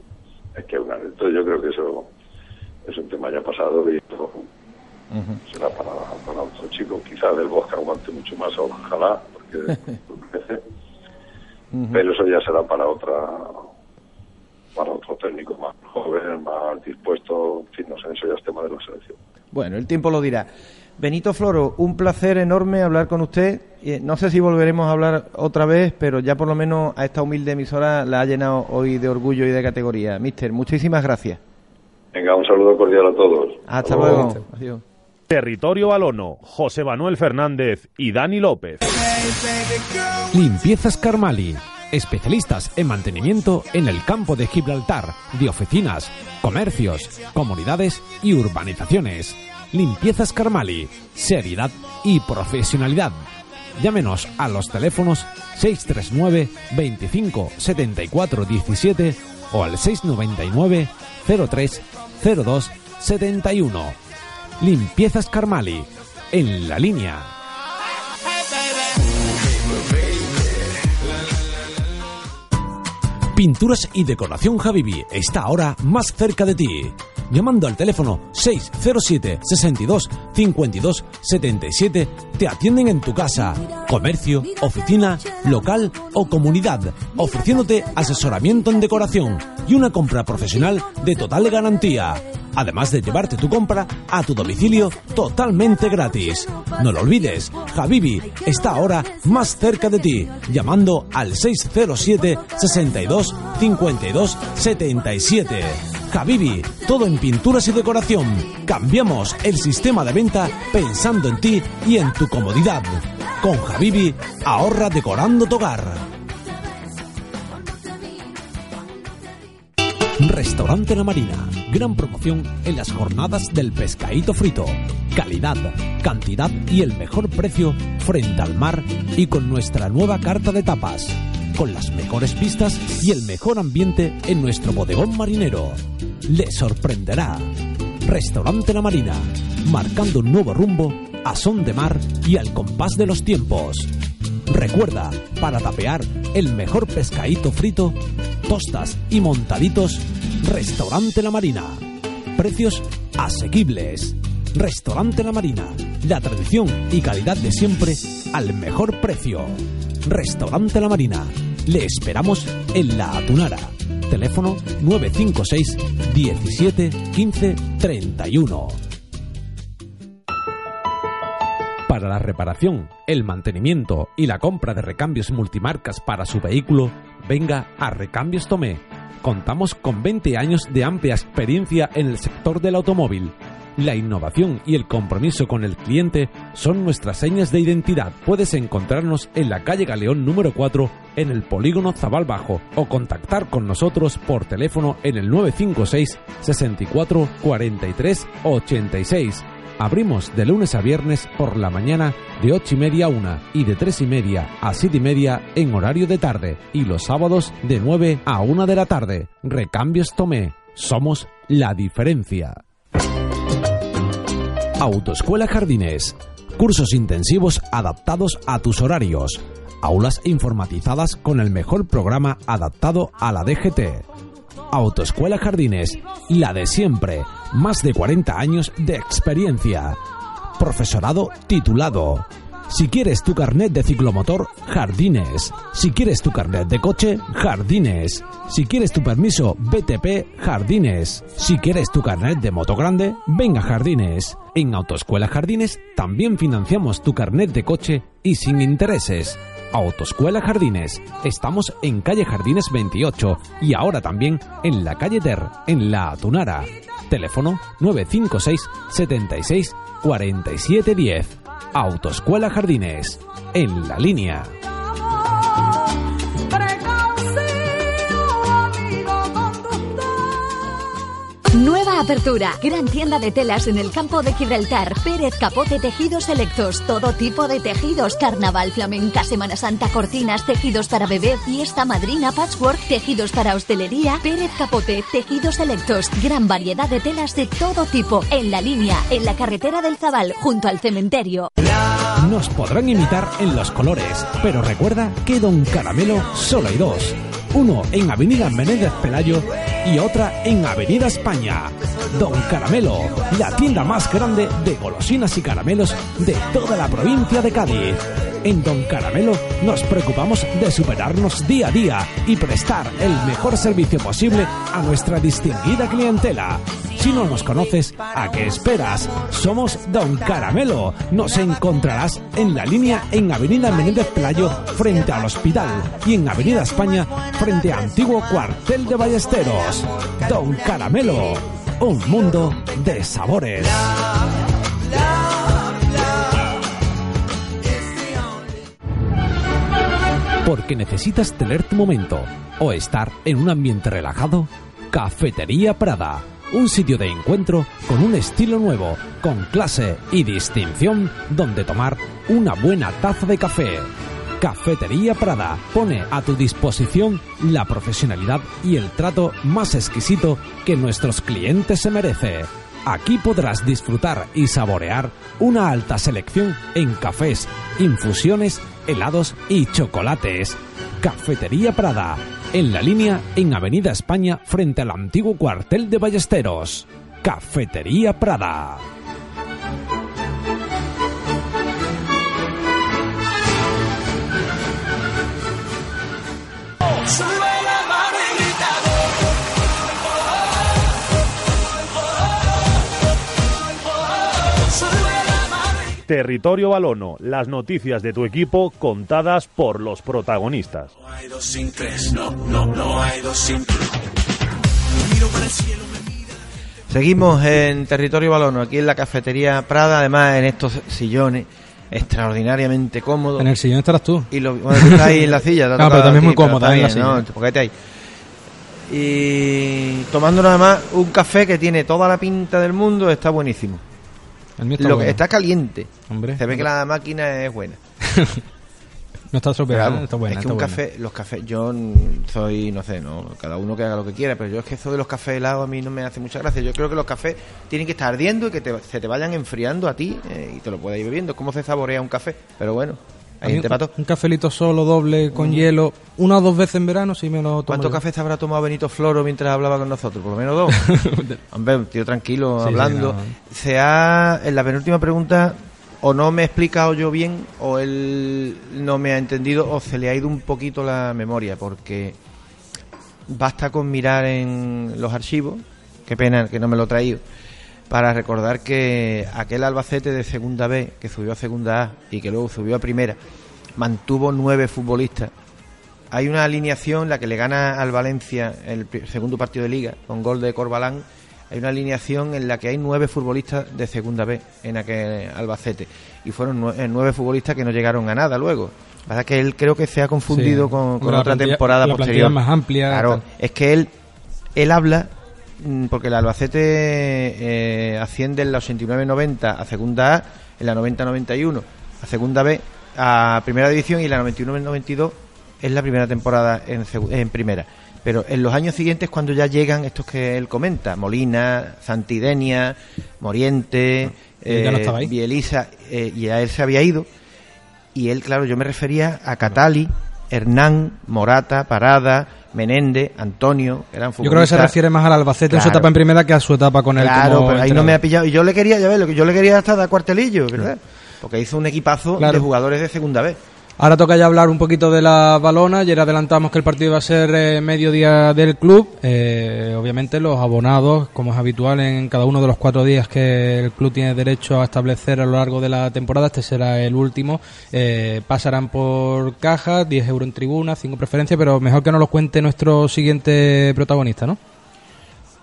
hay que Entonces yo creo que eso es un tema ya pasado y será para, para otro chico. Quizás del Bosque aguante mucho más, ojalá, porque pero eso ya será para otra para otro técnico más joven, más dispuesto, en fin, no sé, eso ya es tema de la selección. Bueno, el tiempo lo dirá. Benito Floro, un placer enorme hablar con usted. No sé si volveremos a hablar otra vez, pero ya por lo menos a esta humilde emisora la ha llenado hoy de orgullo y de categoría. Mister, muchísimas gracias. Venga, un saludo cordial a todos. Hasta, luego. Adiós. Territorio Balono, José Manuel Fernández y Dani López. Limpiezas Carmali. Especialistas en mantenimiento en el campo de Gibraltar, de oficinas, comercios, comunidades y urbanizaciones. Limpiezas Carmali. Seriedad y profesionalidad. Llámenos a los teléfonos 639 25 74 17 o al 699 03 02 71 Limpiezas Carmali, en la línea. Pinturas y decoración Javibi está ahora más cerca de ti. Llamando al teléfono 607 62 52 77 te atienden en tu casa, comercio, oficina, local o comunidad, ofreciéndote asesoramiento en decoración y una compra profesional de total garantía además de llevarte tu compra a tu domicilio totalmente gratis. No lo olvides, Habibi está ahora más cerca de ti, llamando al 607 62 52 77. Habibi, todo en pinturas y decoración. Cambiamos el sistema de venta pensando en ti y en tu comodidad. Con Habibi, ahorra decorando tu hogar. Restaurante La Marina. Gran promoción en las jornadas del pescadito frito. Calidad, cantidad y el mejor precio frente al mar y con nuestra nueva carta de tapas. Con las mejores vistas y el mejor ambiente en nuestro bodegón marinero. Le sorprenderá. Restaurante La Marina. Marcando un nuevo rumbo a son de mar y al compás de los tiempos. Recuerda, para tapear el mejor pescadito frito, tostas y montaditos, Restaurante La Marina. Precios asequibles. Restaurante La Marina. La tradición y calidad de siempre al mejor precio. Restaurante La Marina. Le esperamos en La Atunara. Teléfono 956 17 15 31. Para la reparación, el mantenimiento y la compra de recambios multimarcas para su vehículo, venga a Recambios Tomé. Contamos con 20 años de amplia experiencia en el sector del automóvil. La innovación y el compromiso con el cliente son nuestras señas de identidad. Puedes encontrarnos en la calle Galeón número 4 en el polígono Zabal Bajo o contactar con nosotros por teléfono en el 956 64 43 86 Abrimos de lunes a viernes por la mañana de 8 y media a 1 y de 3 y media a 7 y media en horario de tarde y los sábados de 9 a 1 de la tarde. Recambios Tomé. Somos la diferencia. Autoescuela Jardines. Cursos intensivos adaptados a tus horarios. Aulas informatizadas con el mejor programa adaptado a la DGT Autoescuela Jardines, la de siempre, más de 40 años de experiencia. Profesorado titulado. Si quieres tu carnet de ciclomotor, Jardines. Si quieres tu carnet de coche, Jardines. Si quieres tu permiso BTP, Jardines. Si quieres tu carnet de moto grande, venga Jardines. En Autoescuela Jardines también financiamos tu carnet de coche y sin intereses. Autoescuela Jardines. Estamos en calle Jardines 28 y ahora también en la calle Ter, en La Atunara. Teléfono 956 76 47 10. Autoescuela Jardines. En la línea. Nueva apertura. Gran tienda de telas en el campo de Gibraltar. Pérez Capote Tejidos Selectos. Todo tipo de tejidos. Carnaval, flamenca, Semana Santa, cortinas, tejidos para bebé, fiesta, madrina, patchwork, tejidos para hostelería. Pérez Capote Tejidos Selectos. Gran variedad de telas de todo tipo. En la línea, en la carretera del Zabal, junto al cementerio. Nos podrán imitar en los colores, pero recuerda que Don Caramelo solo hay dos. Uno en Avenida Menéndez Pelayo y otra en Avenida España. Don Caramelo, la tienda más grande de golosinas y caramelos de toda la provincia de Cádiz. En Don Caramelo nos preocupamos de superarnos día a día y prestar el mejor servicio posible a nuestra distinguida clientela. Si no nos conoces, ¿a qué esperas? Somos Don Caramelo. Nos encontrarás en la línea en Avenida Menéndez Pelayo frente al hospital y en Avenida España frente a antiguo cuartel de Ballesteros. Don Caramelo, un mundo de sabores. Porque necesitas tener tu momento o estar en un ambiente relajado, Cafetería Prada un sitio de encuentro con un estilo nuevo, con clase y distinción donde tomar una buena taza de café. Cafetería Prada pone a tu disposición la profesionalidad y el trato más exquisito que nuestros clientes se merece. Aquí podrás disfrutar y saborear una alta selección en cafés, infusiones, helados y chocolates. Cafetería Prada, en la línea en Avenida España frente al antiguo cuartel de Ballesteros. Cafetería Prada. Territorio Balono, las noticias de tu equipo contadas por los protagonistas. No hay dos sin tres, no, no, no hay dos sin tres. Seguimos en territorio balono, aquí en la cafetería Prada, además en estos sillones extraordinariamente cómodos. En el sillón estarás tú. Y lo, bueno, tú estás ahí en la silla. No, pero también muy cómoda, en la silla. ¿no? Porque te hay. Y tomando nada más un café que tiene toda la pinta del mundo, está buenísimo. El mío está Lo que está caliente. Hombre. Se ve que la máquina es buena. No está estropeada, vamos, está buena. es que está un buena. café, los cafés, yo soy, no sé, no, cada uno que haga lo que quiera, pero yo es que eso de los cafés helados a mí no me hace mucha gracia. Yo creo que los cafés tienen que estar ardiendo y que te- se te vayan enfriando a ti eh, y te lo puedas ir bebiendo. Es como se saborea un café, pero bueno, hay. Un cafelito solo, doble, con hielo, una o dos veces en verano, sí me lo tomo. ¿Cuántos cafés te habrá tomado Benito Floro mientras hablaba con nosotros? Por lo menos dos. Hombre, un tío tranquilo, Sí, sí, hablando. no. Se ha, en la penúltima pregunta, o no me he explicado yo bien, o él no me ha entendido, o se le ha ido un poquito la memoria, porque basta con mirar en los archivos, qué pena que no me lo he traído, para recordar que aquel Albacete de segunda B, que subió a segunda A y que luego subió a primera, mantuvo nueve futbolistas hay una alineación en la que le gana al Valencia el segundo partido de liga con gol de Corbalán. Hay una alineación en la que hay nueve futbolistas de segunda B en aquel Albacete y fueron eh, nueve futbolistas que no llegaron a nada luego. La verdad que él creo que se ha confundido Sí. con, otra plantilla- temporada la posterior. es más amplia, Claro, es que él él habla porque el Albacete eh, asciende en la 89-90 a segunda A, en la 90-91 a segunda B, a primera división y la 91-92 es la primera temporada en, en primera. Pero en los años siguientes cuando ya llegan estos que él comenta, Molina, Santidenia, Moriente, no eh, ahí. Bielisa, eh, y a él se había ido. Y él, claro, yo me refería a Catali, Hernán, Morata, Parada, Menende, Antonio, eran Yo creo que se futbolistas. refiere más al Albacete en su etapa en primera que a su etapa con él. Claro, pero ahí no me ha pillado. Y yo le quería, ya ves, lo que yo le quería hasta dar cuartelillo, ¿verdad? Porque hizo un equipazo Claro. de jugadores de segunda vez. Ahora toca ya hablar un poquito de la balona. Ayer adelantamos que el partido iba a ser eh, mediodía del club. Eh, obviamente los abonados, como es habitual en cada uno de los cuatro días que el club tiene derecho a establecer a lo largo de la temporada, este será el último, eh, pasarán por caja, 10 euros en tribuna, 5 preferencias, pero mejor que nos lo cuente nuestro siguiente protagonista, ¿no?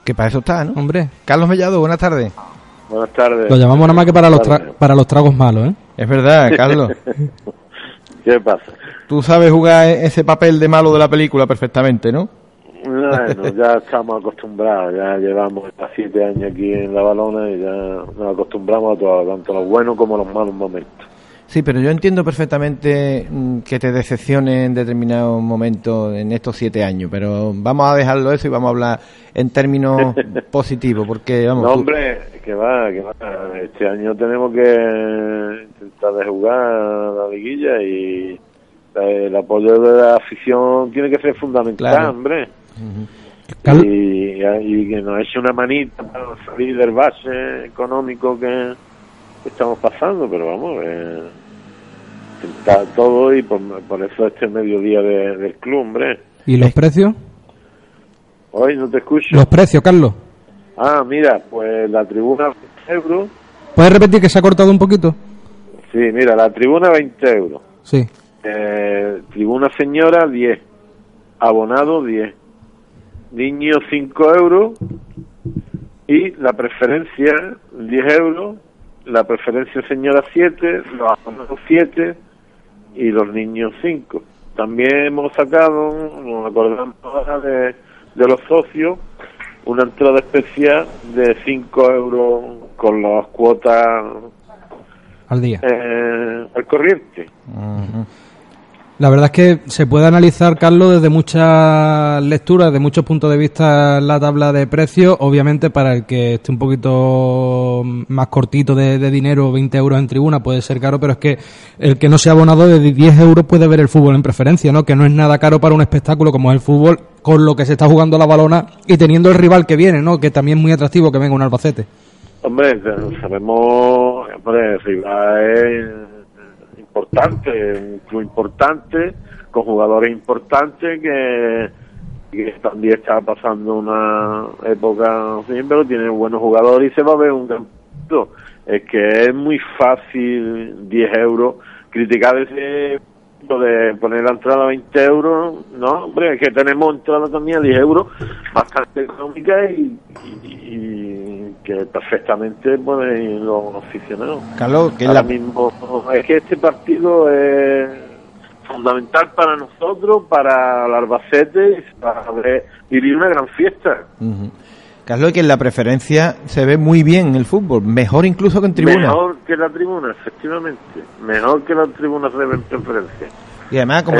Que para eso está, ¿no? Hombre, Carlos Mellado, buenas tardes. Buenas tardes. lo llamamos nada más que para los, tra- para los tragos malos, ¿eh? Es verdad, Carlos. ¿Qué pasa? Tú sabes jugar e- ese papel de malo de la película perfectamente, ¿no? Bueno, ya estamos acostumbrados, ya llevamos ya siete años aquí en la balona y ya nos acostumbramos a todo, tanto los buenos como los malos momentos. Sí, pero yo entiendo perfectamente mm, que te decepcione en determinados momentos en estos siete años, pero vamos a dejarlo eso y vamos a hablar en términos positivos, porque vamos. No, tú- hombre, que va, que va. Este año tenemos que intentar de jugar la liguilla y el apoyo de la afición tiene que ser fundamental, Claro. hombre. Y que nos eche una manita para salir del base económico que estamos pasando, pero vamos, eh, está todo y por, por eso este mediodía de- del club, hombre. ¿Y los precios? Hoy no te escucho. Los precios, Carlos. Ah, mira, pues la tribuna 20 euros. ¿Puedes repetir que se ha cortado un poquito? Sí, mira, la tribuna 20 euros. Sí. Eh, tribuna señora 10. Abonado 10. Niños 5 euros. Y la preferencia 10 euros. La preferencia señora 7. Los abonados 7. Y los niños 5. También hemos sacado, nos acordamos ahora de, de los socios, una entrada especial de 5 euros con las cuotas Al día. eh, al corriente. La verdad es que se puede analizar, Carlos, desde muchas lecturas, de muchos puntos de vista la tabla de precios. Obviamente, para el que esté un poquito más cortito de, dinero, 20 euros en tribuna puede ser caro, pero es que el que no sea abonado de 10 euros puede ver el fútbol en preferencia, ¿no? Que no es nada caro para un espectáculo como es el fútbol, con lo que se está jugando la balona y teniendo el rival que viene, ¿no? Que también es muy atractivo que venga un Albacete. Hombre, sabemos, hombre, Riva es importante, un club importante, con jugadores importantes que, también está pasando una época pero tiene buenos jugadores y se va a ver un campeonato. Es que es muy fácil 10 euros criticar ese punto de poner la entrada a 20 euros, no, hombre, es que tenemos entrada también a 10 euros bastante económica y, que perfectamente pueden los aficionados. Carlos, que Ahora mismo es que este partido es fundamental para nosotros, para el Albacete y para vivir una gran fiesta. Carlos, que en la preferencia se ve muy bien en el fútbol, mejor incluso que en tribuna. Mejor que la tribuna, efectivamente. Mejor que la tribuna de preferencia. Y además, como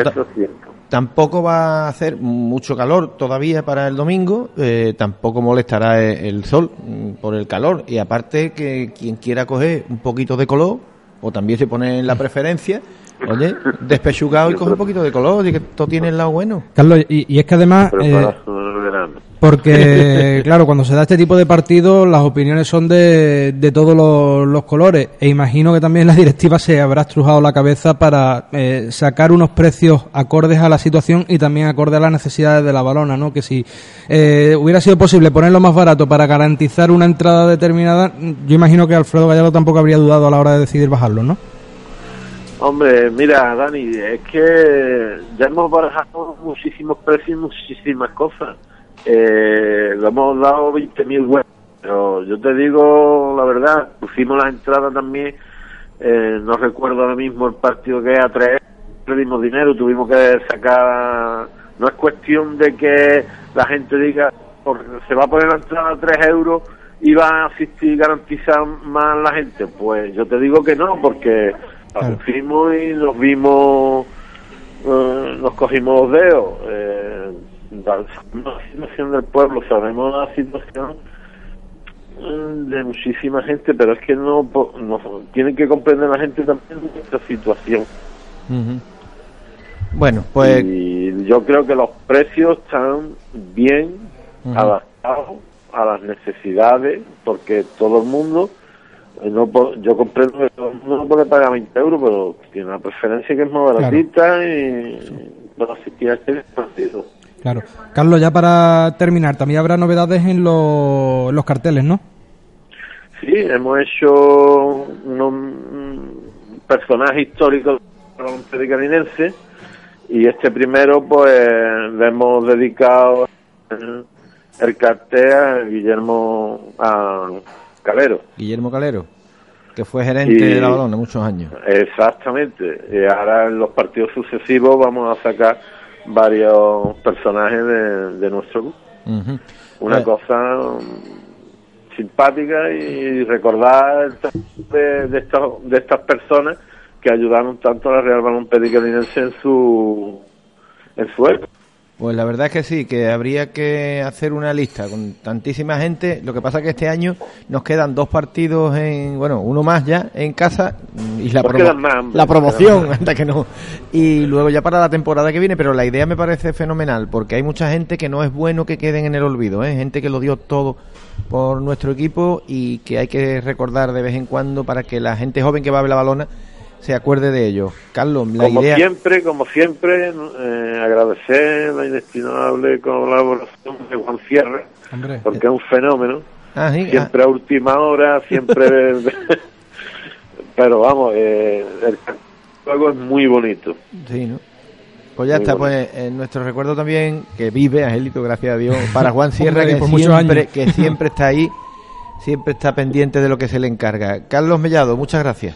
tampoco va a hacer mucho calor todavía para el domingo, eh, tampoco molestará el, sol mm, por el calor. Y aparte que quien quiera coger un poquito de color, o también se pone en la preferencia, oye, despechugado y coge un poquito de color, y que todo tiene el lado bueno. Carlos, y, es que además... Porque, claro, cuando se da este tipo de partidos, las opiniones son de, de todos los, colores. E imagino que también la directiva se habrá estrujado la cabeza para eh, sacar unos precios acordes a la situación y también acordes a las necesidades de la balona, ¿no? Que si eh, hubiera sido posible ponerlo más barato para garantizar una entrada determinada, yo imagino que Alfredo Gallardo tampoco habría dudado a la hora de decidir bajarlo, ¿no? Hombre, mira, Dani, es que ya hemos barajado muchísimos precios y muchísimas cosas eh, le hemos dado 20.000 web, pero yo te digo la verdad, pusimos las entradas también, eh, no recuerdo ahora mismo el partido que a tres, pedimos dinero, tuvimos que sacar, no es cuestión de que la gente diga, se va a poner la entrada a 3 euros y va a asistir garantizar más la gente, pues yo te digo que no, porque claro. fuimos y nos vimos, eh, nos cogimos los dedos. Eh, la situación del pueblo, sabemos la situación mm, de muchísima gente, pero es que no, no tienen que comprender la gente también nuestra situación. Bueno, pues. Y yo creo que los precios están bien adaptados a las necesidades, porque todo el mundo. Eh, no, yo comprendo que todo el mundo no puede pagar 20 euros, pero tiene una preferencia que es más baratita y para asistir a este partido. Claro. Carlos, ya para terminar, también habrá novedades en los carteles, ¿no? Sí, hemos hecho unos personajes históricos de carinense y este primero pues le hemos dedicado el cartel a Guillermo a Calero. Guillermo Calero, que fue gerente de la Balona muchos años. Exactamente. Y ahora en los partidos sucesivos vamos a sacar varios personajes de, nuestro grupo. Una eh. cosa simpática y recordar de, de, de estas personas que ayudaron tanto a la Real Balón Pedicalinense en su en su época. Pues la verdad es que sí, que habría que hacer una lista con tantísima gente. Lo que pasa es que este año nos quedan dos partidos en, bueno, uno más ya en casa y la, la promoción, hasta que no. Y luego ya para la temporada que viene, pero la idea me parece fenomenal porque hay mucha gente que no es bueno que queden en el olvido, ¿eh? gente que lo dio todo por nuestro equipo y que hay que recordar de vez en cuando para que la gente joven que va a ver la balona se acuerde de ello. Carlos, la como siempre, como siempre, eh, agradecer la inestimable colaboración de Juan Sierra, porque es un fenómeno. Ah, siempre a última hora, siempre... pero vamos, eh, el juego es muy bonito. Sí, ¿no? Pues ya está, pues en nuestro recuerdo también, que vive, Angelito, gracias a Dios, para Juan Sierra, que, siempre, que siempre está ahí, siempre está pendiente de lo que se le encarga. Carlos Mellado, muchas gracias.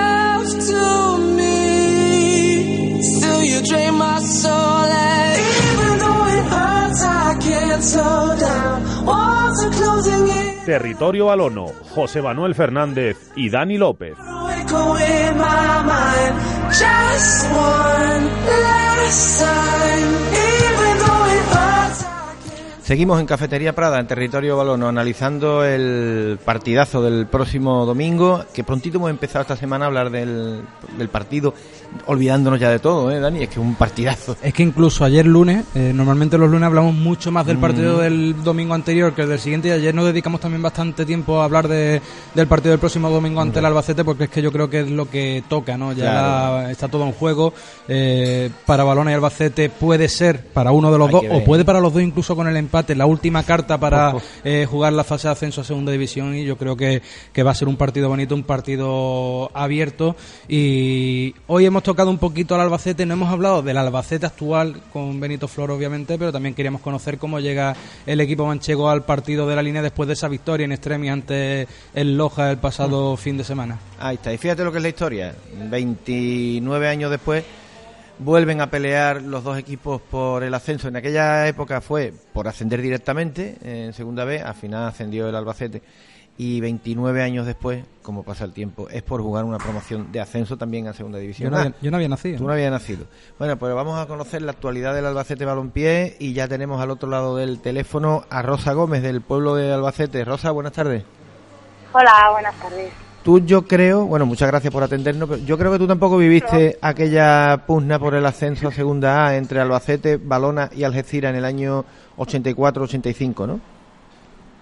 Territorio Balono, José Manuel Fernández y Dani López. Seguimos en Cafetería Prada, en territorio balono, analizando el partidazo del próximo domingo, que prontito hemos empezado esta semana a hablar del, partido, olvidándonos ya de todo, ¿eh, Dani? Es que es un partidazo. Es que incluso ayer lunes, eh, normalmente los lunes hablamos mucho más del partido mm. del domingo anterior que del siguiente, y ayer nos dedicamos también bastante tiempo a hablar de, del partido del próximo domingo ante el Albacete, porque es que yo creo que es lo que toca, ¿no? Ya está todo en juego. Eh, para Balona y Albacete puede ser para uno de los dos, o puede para los dos incluso con el empate empate, la última carta para eh, jugar la fase de ascenso a segunda división y yo creo que, que va a ser un partido bonito, un partido abierto y hoy hemos tocado un poquito al Albacete, no hemos hablado del Albacete actual con Benito Flor obviamente, pero también queríamos conocer cómo llega el equipo manchego al partido de la línea después de esa victoria en Extremi ante el Loja el pasado fin de semana. Ahí está, y fíjate lo que es la historia, 29 años después vuelven a pelear los dos equipos por el ascenso. En aquella época fue por ascender directamente en segunda B, al final ascendió el Albacete. Y 29 años después, como pasa el tiempo, es por jugar una promoción de ascenso también a segunda división. Yo no, había, yo no había nacido. Tú no habías nacido. Bueno, pues vamos a conocer la actualidad del Albacete Balompié y ya tenemos al otro lado del teléfono a Rosa Gómez del pueblo de Albacete. Rosa, buenas tardes. Hola, buenas tardes. Tú yo creo, bueno, muchas gracias por atendernos, pero yo creo que tú tampoco viviste aquella pugna por el ascenso a Segunda A entre Albacete, Balona y Algeciras en el año 84-85, ¿no?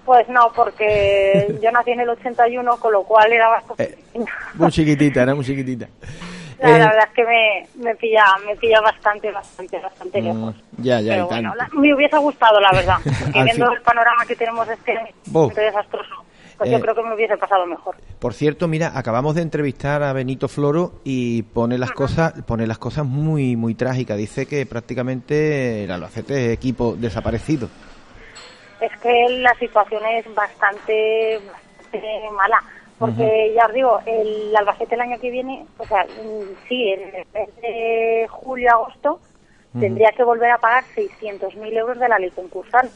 Pues no, porque yo nací en el 81, con lo cual era bastante eh, Muy chiquitita, era muy chiquitita. La, eh, verdad es que me, me, pilla, me pilla bastante, bastante, bastante mm, lejos. Ya, ya, Pero bueno, me hubiese gustado, la verdad, porque viendo el panorama que tenemos este, este desastroso pues yo eh, creo que me hubiese pasado mejor. Por cierto, mira, acabamos de entrevistar a Benito Floro y pone las cosas, pone las cosas muy, muy trágicas. Dice que prácticamente el Albacete es equipo desaparecido. Es que la situación es bastante, mala. Porque ya os digo, el Albacete el año que viene, o sea, sí, en el mes de julio-agosto, tendría que volver a pagar 600.000 euros de la ley concursal.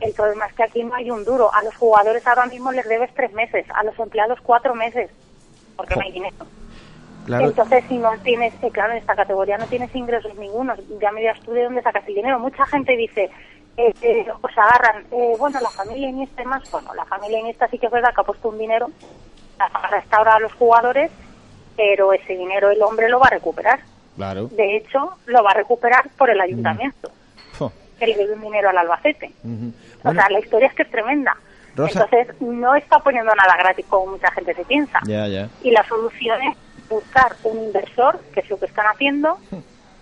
El problema es que aquí no hay un duro. A los jugadores ahora mismo les debes tres meses, a los empleados cuatro meses, porque no hay dinero. Entonces, si no tienes, eh, claro, en esta categoría no tienes ingresos ningunos, ya me dirás tú de dónde sacas el dinero. Mucha gente dice, eh, eh os agarran, eh, bueno, la familia en este más, bueno, la familia en esta sí que es verdad que ha puesto un dinero para restaurar a los jugadores, pero ese dinero el hombre lo va a recuperar. De hecho, lo va a recuperar por el ayuntamiento, que le debe un dinero al Albacete. O sea, la historia es que es tremenda. Entonces, no está poniendo nada gratis como mucha gente se piensa. Y la solución es buscar un inversor, que es lo que están haciendo,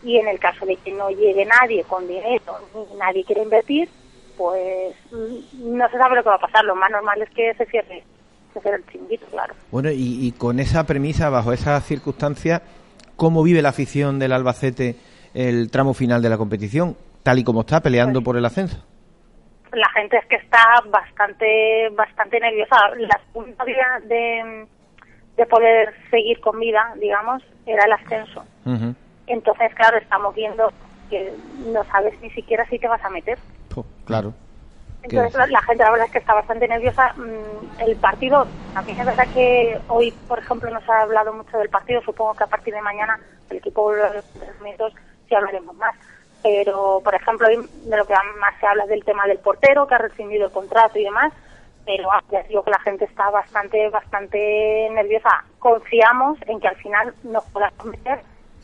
y en el caso de que no llegue nadie con dinero, ni nadie quiere invertir, pues mm, no se sabe lo que va a pasar. Lo más normal es que se cierre, se cierre el chinguito, claro. Bueno, y, y con esa premisa, bajo esas circunstancias, cómo vive la afición del Albacete el tramo final de la competición, tal y como está peleando pues por el ascenso. La gente es que está bastante bastante nerviosa. La única de, de poder seguir con vida, digamos, era el ascenso. Entonces, claro, estamos viendo que no sabes ni siquiera si te vas a meter. claro. Entonces la, gente la verdad es que está bastante nerviosa. Mm, el partido, a mí es verdad que hoy, por ejemplo, no se ha hablado mucho del partido. Supongo que a partir de mañana el equipo de los minutos sí hablaremos más. Pero, por ejemplo, de lo que más se habla es del tema del portero, que ha rescindido el contrato y demás. Pero ya digo que la gente está bastante, bastante nerviosa. Confiamos en que al final nos podamos meter.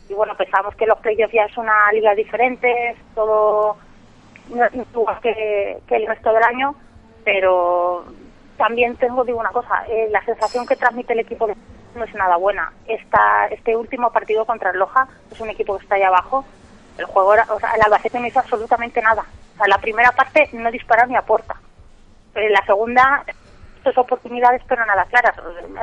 Y bueno, pensamos que los playoffs ya es una liga diferente, es todo no es igual que, el resto del año, pero también tengo, digo una cosa, eh, la sensación que transmite el equipo no es nada buena. Esta, este último partido contra el Loja es un equipo que está ahí abajo. El juego o sea, el Albacete no hizo absolutamente nada. O sea, la primera parte no dispara ni a puerta. Pero en la segunda, dos oportunidades, pero nada claras.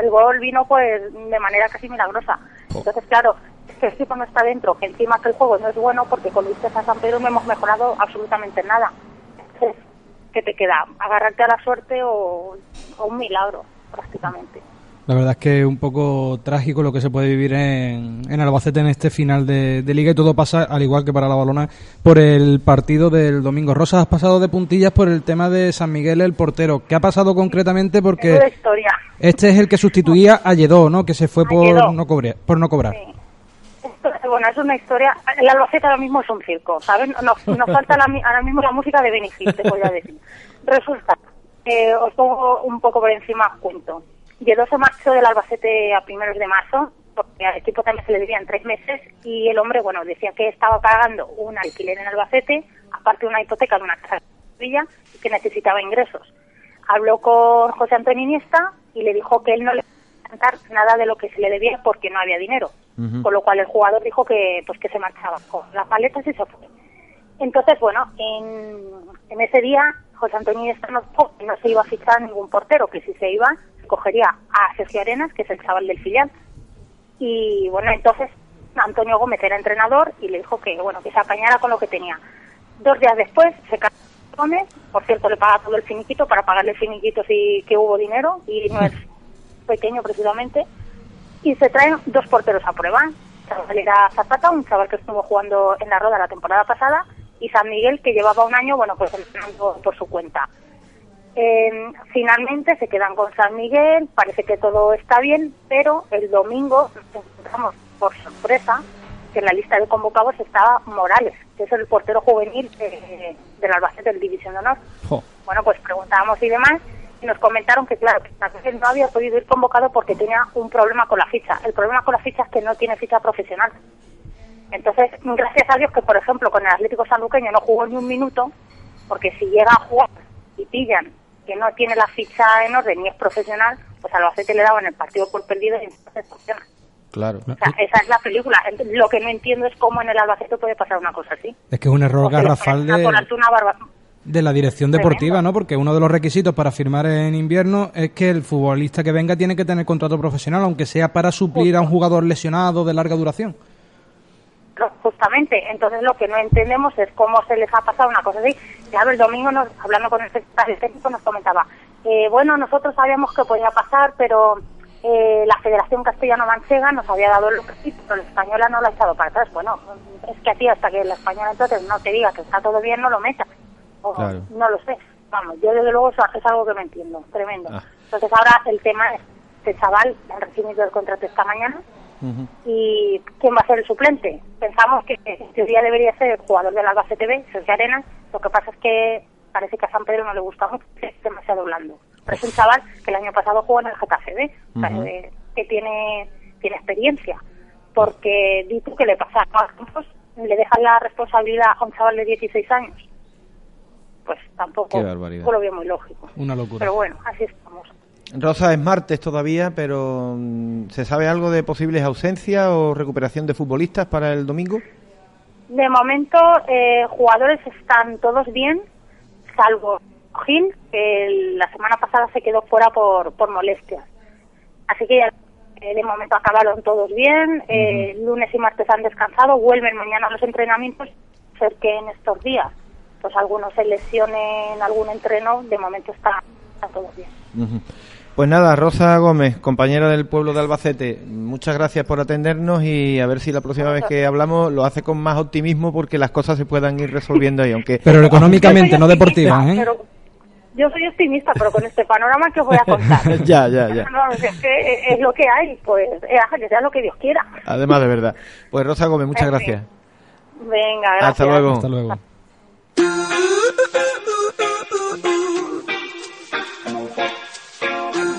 El gol vino pues de manera casi milagrosa. Entonces, claro, que el equipo no está dentro, que encima que el juego no es bueno porque con Luis a San Pedro no hemos mejorado absolutamente nada. Entonces, ¿qué te queda? ¿Agarrarte a la suerte o, un milagro, prácticamente? La verdad es que es un poco trágico lo que se puede vivir en, en Albacete en este final de, liga y todo pasa, al igual que para la balona, por el partido del domingo. Rosa, has pasado de puntillas por el tema de San Miguel, el portero. ¿Qué ha pasado concretamente? Porque este es el que sustituía a Lledó, ¿no? Que se fue por no, cobre, por no cobrar bueno, es una historia. El Albacete ahora mismo es un circo, ¿sabes? Nos, nos falta ahora mismo la música de Benny te voy a decir. Resulta, eh, os pongo un poco por encima cuento. Llegó se marchó del Albacete a primeros de marzo, porque al equipo también se le debían tres meses, y el hombre, bueno, decía que estaba pagando un alquiler en Albacete, aparte de una hipoteca de una casa de Villa, y que necesitaba ingresos. Habló con José Antonio Iniesta y le dijo que él no le nada de lo que se le debía porque no había dinero. Con lo cual el jugador dijo que pues que se marchaba con las maletas y se fue. Entonces, bueno, en, en ese día José Antonio no, no se iba a fichar ningún portero, que si se iba, cogería a Sergio Arenas, que es el chaval del filial. Y bueno, entonces Antonio Gómez era entrenador y le dijo que bueno que se apañara con lo que tenía. Dos días después se casó Gómez, por cierto le paga todo el finiquito para pagarle el finiquito si que hubo dinero y no es pequeño precisamente. Y se traen dos porteros a prueba. Chaval era Zapata, un chaval que estuvo jugando en la Roda la temporada pasada, y San Miguel que llevaba un año, bueno, pues entrenando por su cuenta. Eh, finalmente se quedan con San Miguel, parece que todo está bien, pero el domingo nos encontramos por sorpresa que en la lista de convocados estaba Morales, que es el portero juvenil de, del Albacete del División de Honor. Bueno, pues preguntábamos y demás, nos comentaron que, claro, que no había podido ir convocado porque tenía un problema con la ficha. El problema con la ficha es que no tiene ficha profesional. Entonces, gracias a Dios que, por ejemplo, con el Atlético Sanluqueño no jugó ni un minuto, porque si llega a jugar y pillan que no tiene la ficha en orden ni es profesional, pues al Albacete le daban el partido por perdido y entonces funciona. Claro. O sea, esa es la película. Lo que no entiendo es cómo en el Albacete puede pasar una cosa así. Es que es un error garrafal de, de la dirección deportiva, ¿no? Porque uno de los requisitos para firmar en invierno es que el futbolista que venga tiene que tener contrato profesional, aunque sea para suplir a un jugador lesionado de larga duración justamente. Entonces lo que no entendemos es cómo se les ha pasado una cosa así. Claro, el domingo nos, hablando con el secretario técnico nos comentaba, eh, bueno, nosotros sabíamos que podía pasar, pero eh, la Federación Castellano-Manchega nos había dado el sí, pero la española no lo ha echado para atrás. Bueno, es que a ti hasta que la española entonces no te diga que está todo bien, no lo metas. No lo sé. Vamos, yo desde luego eso es algo que me entiendo, tremendo. Ah. Entonces ahora el tema es, este chaval ha recibido el contrato esta mañana, ¿Y quién va a ser el suplente? Pensamos que en teoría debería ser el jugador del Albacete B, Sergio Arena. Lo que pasa es que parece que a San Pedro no le gusta mucho, es demasiado blando. Pero es un chaval que el año pasado jugó en el Getafe B, que tiene, tiene experiencia. Porque di tú que le pasa a Campos, le dejan la responsabilidad a un chaval de 16 años. Pues tampoco lo veo muy lógico. Una locura. Pero bueno, así estamos. Rosa, es martes todavía, pero mm, ¿se sabe algo de posibles ausencias o recuperación de futbolistas para el domingo? De momento, eh, jugadores están todos bien, salvo Gil, que la semana pasada se quedó fuera por, por molestias. Así que eh, de momento acabaron todos bien, eh, lunes y martes han descansado, vuelven mañana a los entrenamientos, ser que en estos días pues algunos se lesionen algún entreno, de momento está, está todo bien. Pues nada, Rosa Gómez, compañera del pueblo de Albacete, muchas gracias por atendernos y a ver si la próxima vez que hablamos lo hace con más optimismo porque las cosas se puedan ir resolviendo ahí, aunque... Pero económicamente, no deportiva, ¿eh? yo soy optimista, pero con este panorama que os voy a contar. ya, ya, ya. es, que es lo que hay, pues eh, que sea lo que Dios quiera. Además, de verdad. Pues Rosa Gómez, muchas gracias. Venga, gracias. Hasta luego. Hasta luego.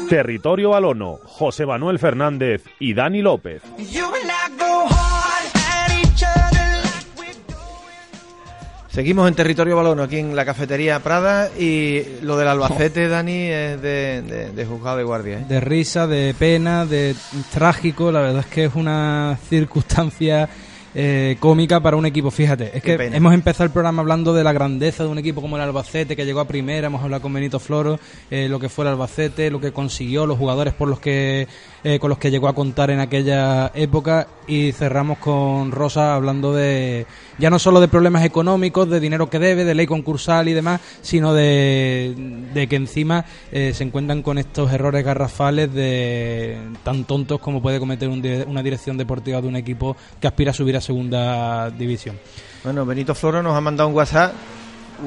Territorio Balono, José Manuel Fernández y Dani López. Seguimos en territorio balono, aquí en la cafetería Prada, y lo del Albacete, Dani, es de, de, juzgado de guardia. ¿eh? De risa, de pena, de trágico, la verdad es que es una circunstancia eh, cómica para un equipo. Fíjate, es que hemos empezado el programa hablando de la grandeza de un equipo como el Albacete, que llegó a primera, hemos hablado con Benito Floro, eh, lo que fue el Albacete, lo que consiguió, los jugadores por los que eh, con los que llegó a contar en aquella época y cerramos con Rosa hablando de ya no solo de problemas económicos, de dinero que debe, de ley concursal y demás, sino de, de que encima se encuentran con estos errores garrafales de tan tontos como puede cometer una dirección deportiva de un equipo que aspira a subir a segunda división. Bueno, Benito Floro nos ha mandado un WhatsApp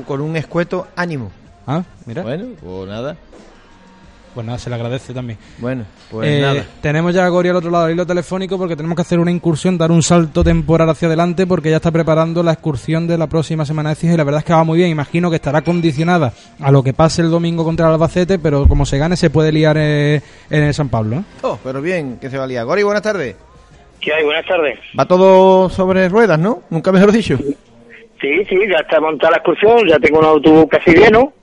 con un escueto ánimo. Ah, mira. Bueno, pues nada. Pues nada, se le agradece también. Bueno, pues eh, nada. Tenemos ya a Gori al otro lado del hilo telefónico porque tenemos que hacer una incursión, dar un salto temporal hacia adelante porque ya está preparando la excursión de la próxima semana de CIS y la verdad es que va muy bien. Imagino que estará condicionada a lo que pase el domingo contra el Albacete, pero como se gane se puede liar eh, en el San Pablo. ¿eh? Oh, pero bien, que se va a liar. Gori, buenas tardes. ¿Qué hay? Buenas tardes. Va todo sobre ruedas, ¿no? Nunca mejor dicho. Sí, sí, ya está montada la excursión, ya tengo un autobús casi lleno.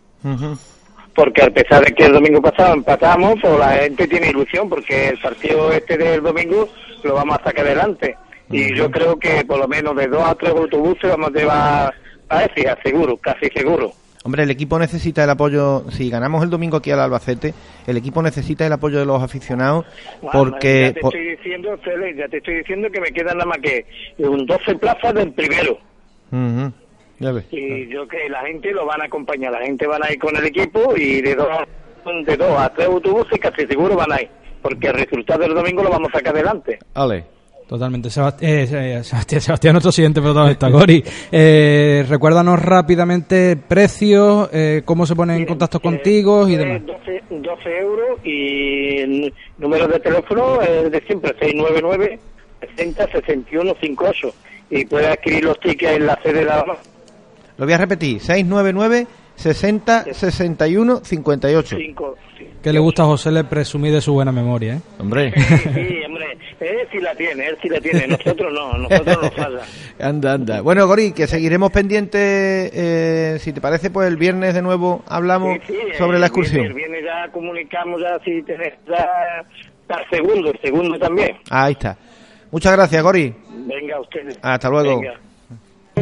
Porque a pesar de que el domingo pasado empatamos, pues la gente tiene ilusión porque el partido este del domingo lo vamos a sacar adelante. Y yo creo que por lo menos de dos a tres autobuses vamos a llevar Parece, seguro, casi seguro. Hombre, el equipo necesita el apoyo. Si ganamos el domingo aquí al Albacete, el equipo necesita el apoyo de los aficionados porque. Ya te, estoy diciendo, ya te estoy diciendo que me quedan nada más que un 12 plazas del primero. Ya ves. Y yo que la gente lo van a acompañar, la gente van a ir con el equipo y de dos, de dos a tres autobuses casi seguro van a ir, porque el resultado del domingo lo vamos a sacar adelante. Ale. Totalmente. Eh, eh, Sebastián, Sebastián, nuestro siguiente protagonista, Gori. Eh, recuérdanos rápidamente precios, eh, cómo se ponen en contacto contigo y demás. 12, 12, euros y el número de teléfono es de siempre, 699 60 61 58. Y puedes adquirir los tickets en la sede de la... Lo voy a repetir, 699 60 61 58. Que le gusta a José le presumir de su buena memoria, ¿eh? Hombre. Sí, hombre. Él sí la tiene, él sí la tiene. Nosotros no, nosotros nos falla. anda, anda. Bueno, Gori, que seguiremos pendientes. Eh, si te parece, pues el viernes de nuevo hablamos sobre la excursión. El viernes, ya comunicamos, ya si tenés ya el segundo, el segundo también. Ahí está. Muchas gracias, Gori. Venga, ustedes. Hasta luego. Venga.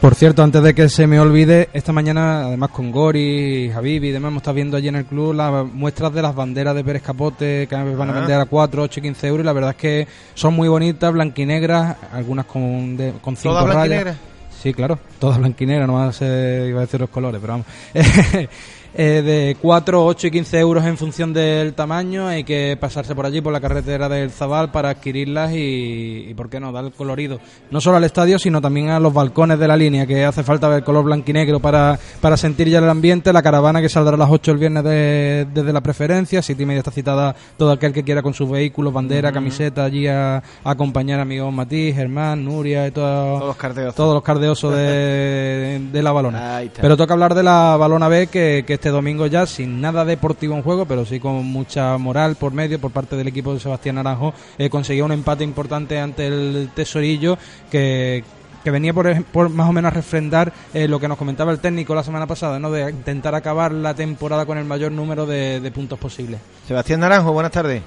Por cierto, antes de que se me olvide, esta mañana, además con Gori, Javibi y demás, hemos estado viendo allí en el club las muestras de las banderas de Pérez Capote, que van a ah. vender a 4, 8 y 15 euros, y la verdad es que son muy bonitas, blanquinegras, algunas con, de, con cinco rayas. Sí, claro, todas blanquinegras, no ser, iba a decir los colores, pero vamos. eh, de 4, 8 y 15 euros en función del tamaño. Hay que pasarse por allí, por la carretera del Zabal, para adquirirlas y, y, ¿por qué no?, dar el colorido. No solo al estadio, sino también a los balcones de la línea, que hace falta ver color blanquinegro para, para sentir ya el ambiente. La caravana que saldrá a las 8 el viernes desde la preferencia. City Media está citada todo aquel que quiera con sus vehículos, bandera, camiseta, allí a, acompañar a amigos Matiz, Germán, Nuria y todos los cardeosos, todos los cardeosos de, de la balona. Pero toca hablar de la balona B, que, que este domingo ya sin nada deportivo en juego, pero sí con mucha moral por medio por parte del equipo de Sebastián Naranjo, eh, conseguía un empate importante ante el Tesorillo que, que venía por, por, más o menos a refrendar eh, lo que nos comentaba el técnico la semana pasada, ¿no? de intentar acabar la temporada con el mayor número de, de puntos posibles. Sebastián Naranjo, buenas tardes.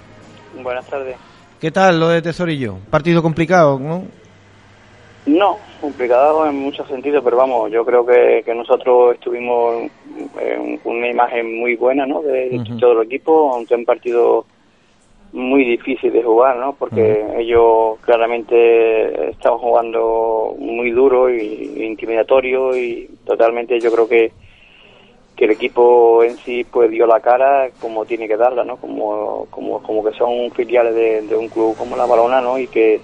Buenas tardes. ¿Qué tal lo de Tesorillo? Partido complicado, ¿no? No, complicado en muchos sentidos, pero vamos, yo creo que, que nosotros estuvimos en una imagen muy buena, ¿no? De, todo el equipo, aunque un partido muy difícil de jugar, ¿no? Porque ellos claramente estaban jugando muy duro y, intimidatorio y totalmente yo creo que que el equipo en sí pues dio la cara como tiene que darla, ¿no? Como como como que son filiales de, de un club como la Balona, ¿no? Y que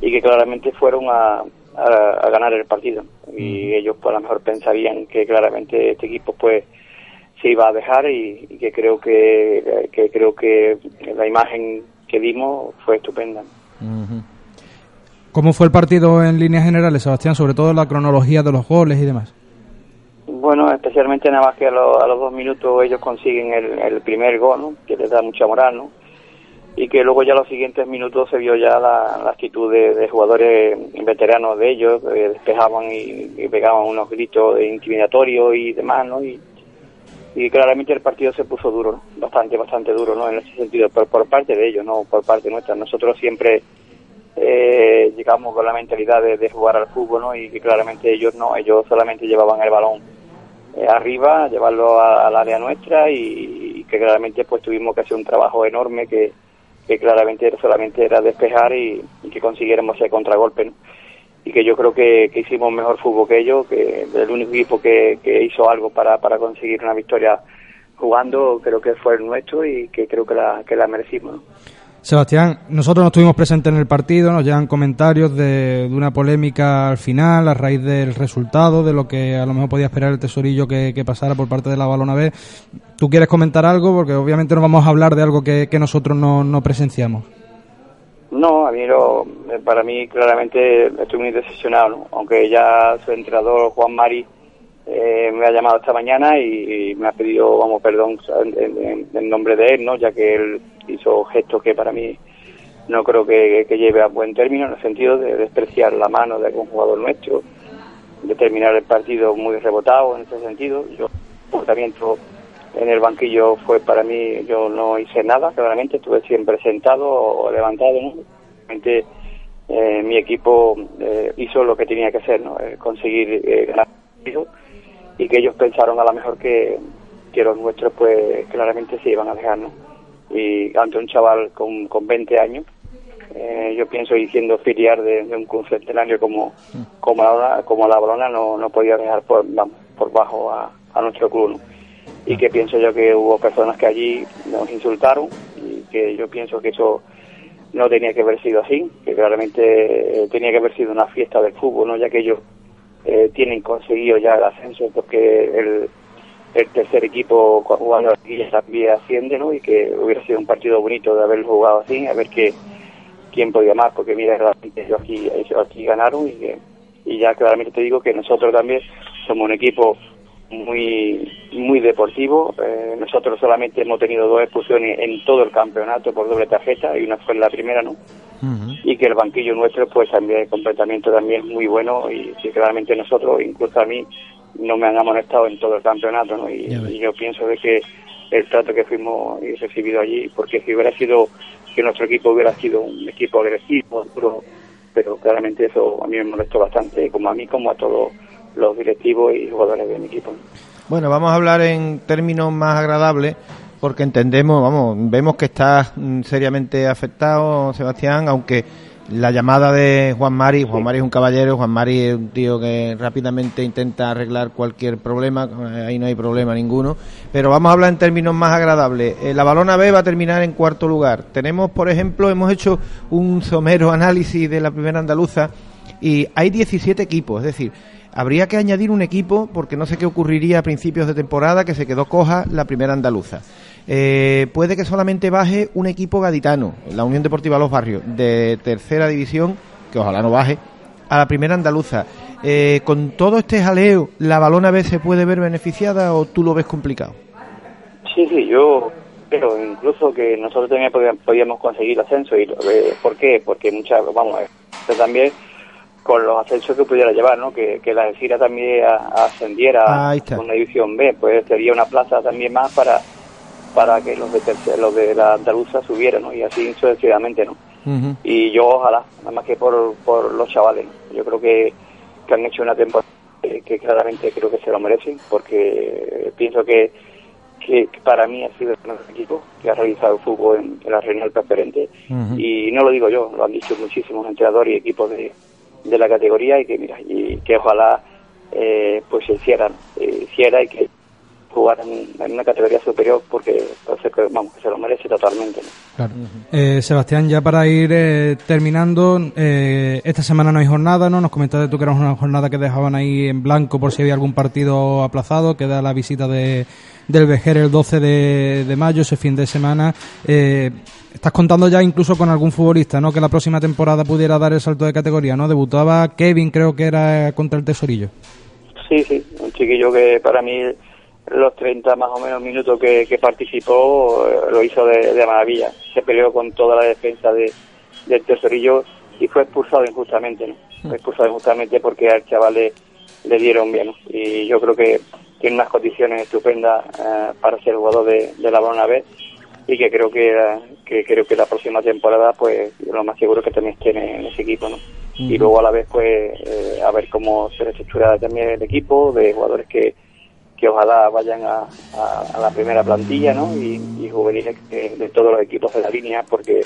y que claramente fueron a, a, ganar el partido. Y ellos pues a lo mejor pensarían que claramente este equipo pues se iba a dejar y, que creo que, que, creo que la imagen que dimos fue estupenda. ¿Cómo fue el partido en líneas generales, Sebastián? Sobre todo la cronología de los goles y demás. Bueno, especialmente nada más que a, los dos minutos ellos consiguen el, el primer gol, ¿no? que les da mucha moral, ¿no? Y que luego ya los siguientes minutos se vio ya la, actitud de, jugadores veteranos de ellos, que despejaban y, pegaban unos gritos intimidatorios y demás, ¿no? Y, claramente el partido se puso duro, bastante, bastante duro, ¿no? En ese sentido, por, por parte de ellos, no por parte nuestra. Nosotros siempre eh, llegamos con la mentalidad de, jugar al fútbol, ¿no? Y que claramente ellos no, ellos solamente llevaban el balón eh, arriba, llevarlo al área nuestra y, y, que claramente pues tuvimos que hacer un trabajo enorme que que claramente solamente era despejar y, que consiguiéramos ese contragolpe. Y que yo creo que, hicimos mejor fútbol que ellos, que el único equipo que, hizo algo para, para conseguir una victoria jugando creo que fue el nuestro y que creo que la, que la merecimos. Sebastián, nosotros no estuvimos presentes en el partido, nos llegan comentarios de, una polémica al final a raíz del resultado, de lo que a lo mejor podía esperar el tesorillo que, pasara por parte de la balona B. ¿Tú quieres comentar algo? Porque obviamente no vamos a hablar de algo que, nosotros no, presenciamos. No, a mí lo, para mí claramente estoy muy decepcionado, aunque ya su entrenador Juan Mari eh, me ha llamado esta mañana y, me ha pedido, vamos, perdón en, nombre de él, ¿no? Ya que él hizo gestos que para mí no creo que, lleve a buen término en el sentido de despreciar la mano de algún jugador nuestro, de terminar el partido muy rebotado en ese sentido. Yo, comportamiento en el banquillo fue para mí, yo no hice nada, claramente estuve siempre sentado o levantado, ¿no? Eh, mi equipo eh, hizo lo que tenía que hacer, ¿no? Eh, conseguir ganar y que ellos pensaron a lo mejor que, que los nuestros pues claramente se iban a dejar. Y ante un chaval con, con 20 años, yo pienso diciendo filiar de, un club centenario como, como, la, como la Balona no, no podía dejar por, por bajo a, a nuestro club, y que pienso yo que hubo personas que allí nos insultaron y que yo pienso que eso no tenía que haber sido así, que claramente eh, tenía que haber sido una fiesta del fútbol, ¿no? ya que ellos eh, tienen conseguido ya el ascenso porque el, el tercer equipo jugando aquí también asciende ¿no? y que hubiera sido un partido bonito de haberlo jugado así, a ver qué, quién podía más, porque mira, realmente ellos aquí, ellos aquí ganaron y, y ya claramente te digo que nosotros también somos un equipo muy muy deportivo. Eh, nosotros solamente hemos tenido dos expulsiones en todo el campeonato por doble tarjeta y una fue en la primera, ¿no? Y que el banquillo nuestro, pues también el completamiento también es muy bueno y que claramente nosotros, incluso a mí, no me han amonestado en todo el campeonato, ¿no? Y, yo pienso de que el trato que fuimos y recibido allí, porque si hubiera sido que nuestro equipo hubiera sido un equipo agresivo, pero, pero claramente eso a mí me molestó bastante, como a mí como a todos los directivos y jugadores de mi equipo. Bueno, vamos a hablar en términos más agradables porque entendemos, vamos, vemos que está mm, seriamente afectado Sebastián, aunque la llamada de Juan Mari, Juan Mari es un caballero, Juan Mari es un tío que rápidamente intenta arreglar cualquier problema, ahí no hay problema ninguno, pero vamos a hablar en términos más agradables. Eh, la balona B va a terminar en cuarto lugar. Tenemos, por ejemplo, hemos hecho un somero análisis de la primera andaluza y hay 17 equipos, es decir, Habría que añadir un equipo porque no sé qué ocurriría a principios de temporada que se quedó coja la primera andaluza. Eh, puede que solamente baje un equipo gaditano, la Unión Deportiva Los Barrios, de tercera división, que ojalá no baje, a la primera andaluza. Eh, con todo este jaleo, ¿la balona B se puede ver beneficiada o tú lo ves complicado? Sí, sí, yo pero incluso que nosotros también podíamos conseguir el ascenso. y ¿Por qué? Porque muchas, vamos, también con los ascensos que pudiera llevar, ¿no? Que, que la Alcira también ascendiera a una división B, pues sería una plaza también más para para que los de los de la andaluza subieran, ¿no? Y así sucesivamente, ¿no? Y yo ojalá, nada más que por, por los chavales, yo creo que, que han hecho una temporada que, claramente creo que se lo merecen, porque pienso que, que, para mí ha sido el mejor equipo que ha realizado el fútbol en, la reunión preferente. Y no lo digo yo, lo han dicho muchísimos entrenadores y equipos de, de la categoría y que mira y que ojalá eh, pues se hicieran eh, hiciera y que jugaran en una categoría superior porque vamos que se lo merece totalmente claro. eh, Sebastián ya para ir eh, terminando eh, esta semana no hay jornada no nos comentaste tú que era una jornada que dejaban ahí en blanco por si había algún partido aplazado queda la visita de del Vejer el 12 de, de mayo ese fin de semana eh, Estás contando ya incluso con algún futbolista, ¿no? Que la próxima temporada pudiera dar el salto de categoría, ¿no? Debutaba Kevin, creo que era contra el Tesorillo. Sí, sí, un chiquillo que para mí los 30 más o menos minutos que, participó eh, lo hizo de, maravilla. Se peleó con toda la defensa de, del Tesorillo y fue expulsado injustamente, ¿no? Fue expulsado injustamente porque al chaval le, dieron bien, Y yo creo que tiene unas condiciones estupendas eh, para ser jugador de, de la Brona B y que creo que, que creo que la próxima temporada pues lo más seguro que también esté en, ese equipo no y luego a la vez pues eh, a ver cómo se estructura también el equipo de jugadores que, que ojalá vayan a, a, la primera plantilla no y, juveniles de, todos los equipos de la línea porque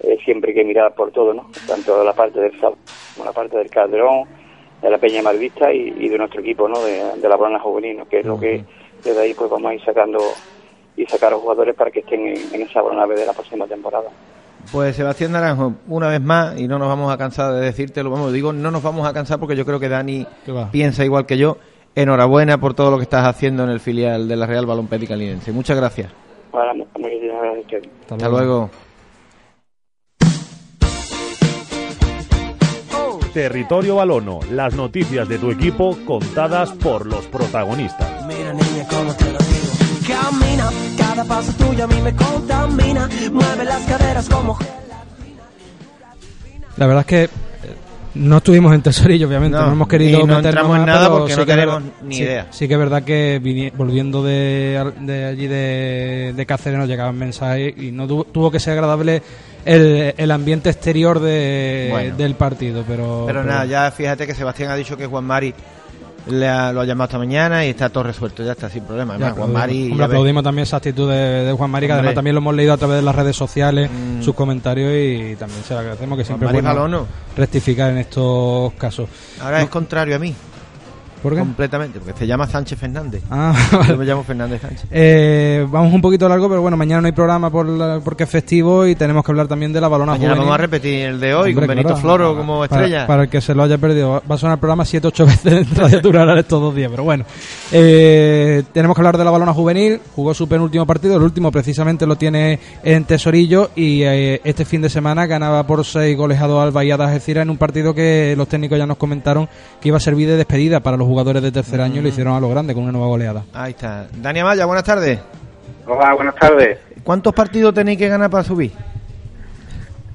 eh, siempre hay que mirar por todo no tanto la parte del Sal como la parte del Calderón de la Peña Malvista y, y de nuestro equipo no de, la Brana Juvenil que es lo que desde ahí pues vamos a ir sacando y sacar a los jugadores para que estén en, esa buena de la próxima temporada. Pues Sebastián Naranjo, una vez más, y no nos vamos a cansar de decírtelo, vamos, digo, no nos vamos a cansar porque yo creo que Dani piensa igual que yo. Enhorabuena por todo lo que estás haciendo en el filial de la Real Balompédica Linense. Muchas gracias. Hasta, luego. Territorio Balono, las noticias de tu equipo contadas por los protagonistas. Mira, niña, cómo te lo camina, cada paso tuyo a mí me contamina, mueve las caderas como La verdad es que no estuvimos en Tesorillo, obviamente, no, No, hemos querido no meternos entramos en nada pero porque sí no tenemos verdad- ni sí, idea. Sí que es verdad que volviendo de, de allí de, de Cáceres nos llegaban mensajes y no tu- tuvo que ser agradable el, el ambiente exterior de, Bueno. del partido, pero... Pero nada, ya fíjate que Sebastián ha dicho que Juan Mari le ha- lo ha llamado esta mañana y está todo resuelto, ya está sin problema. Además, Juan. Mari. Hombre, aplaudimos también esa actitud de, de Juan Mari, que además también lo hemos leído a través de las redes sociales, Mm. sus comentarios y también se lo agradecemos que siempre bueno rectificar en estos casos. Ahora No, es contrario a mí, ¿Por qué? completamente, porque se llama Sánchez Fernández. Ah, Yo me llamo Fernández Sánchez. Eh, vamos un poquito largo, pero bueno, mañana no hay programa por la- porque es festivo y tenemos que hablar también de la balona Mañana juvenil. vamos a repetir el de hoy Hombre, con Benito claro, Floro como para- estrella. Para, el que se lo haya perdido. Va a sonar el programa 7-8 veces en Radio Tural estos dos días, pero bueno. Eh, tenemos que hablar de la balona juvenil. Jugó su penúltimo partido, el último precisamente lo tiene en Tesorillo y eh, este fin de semana ganaba por 6 goles a 2 al Bahía de Algeciras en un partido que los técnicos ya nos comentaron que iba a servir de despedida para los jugadores de tercer año y lo hicieron a lo grande con una nueva goleada. Ahí está. Dani Amaya, buenas tardes. Hola, buenas tardes. ¿Cuántos partidos tenéis que ganar para subir?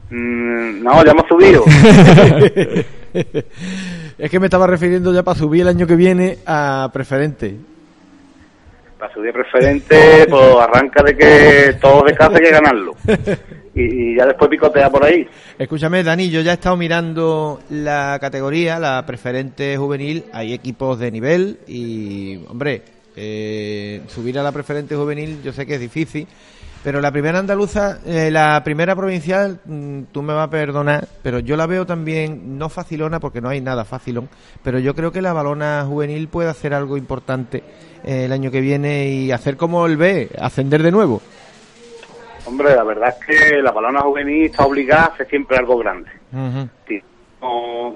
Mm, no, ya hemos subido. es que me estaba refiriendo ya para subir el año que viene a preferente. Para subir preferente, pues arranca de que todos de casa hay que ganarlo. Y, ya después picotea por ahí. Escúchame, Dani, yo ya he estado mirando la categoría, la preferente juvenil. Hay equipos de nivel y, hombre, eh, subir a la preferente juvenil yo sé que es difícil. Pero la primera andaluza, eh, la primera provincial, mm, tú me vas a perdonar, pero yo la veo también no facilona porque no hay nada facilón. Pero yo creo que la balona juvenil puede hacer algo importante eh, el año que viene y hacer como el B, ascender de nuevo. Hombre, la verdad es que la balona juvenil está obligada a hacer siempre algo grande. Sí, No,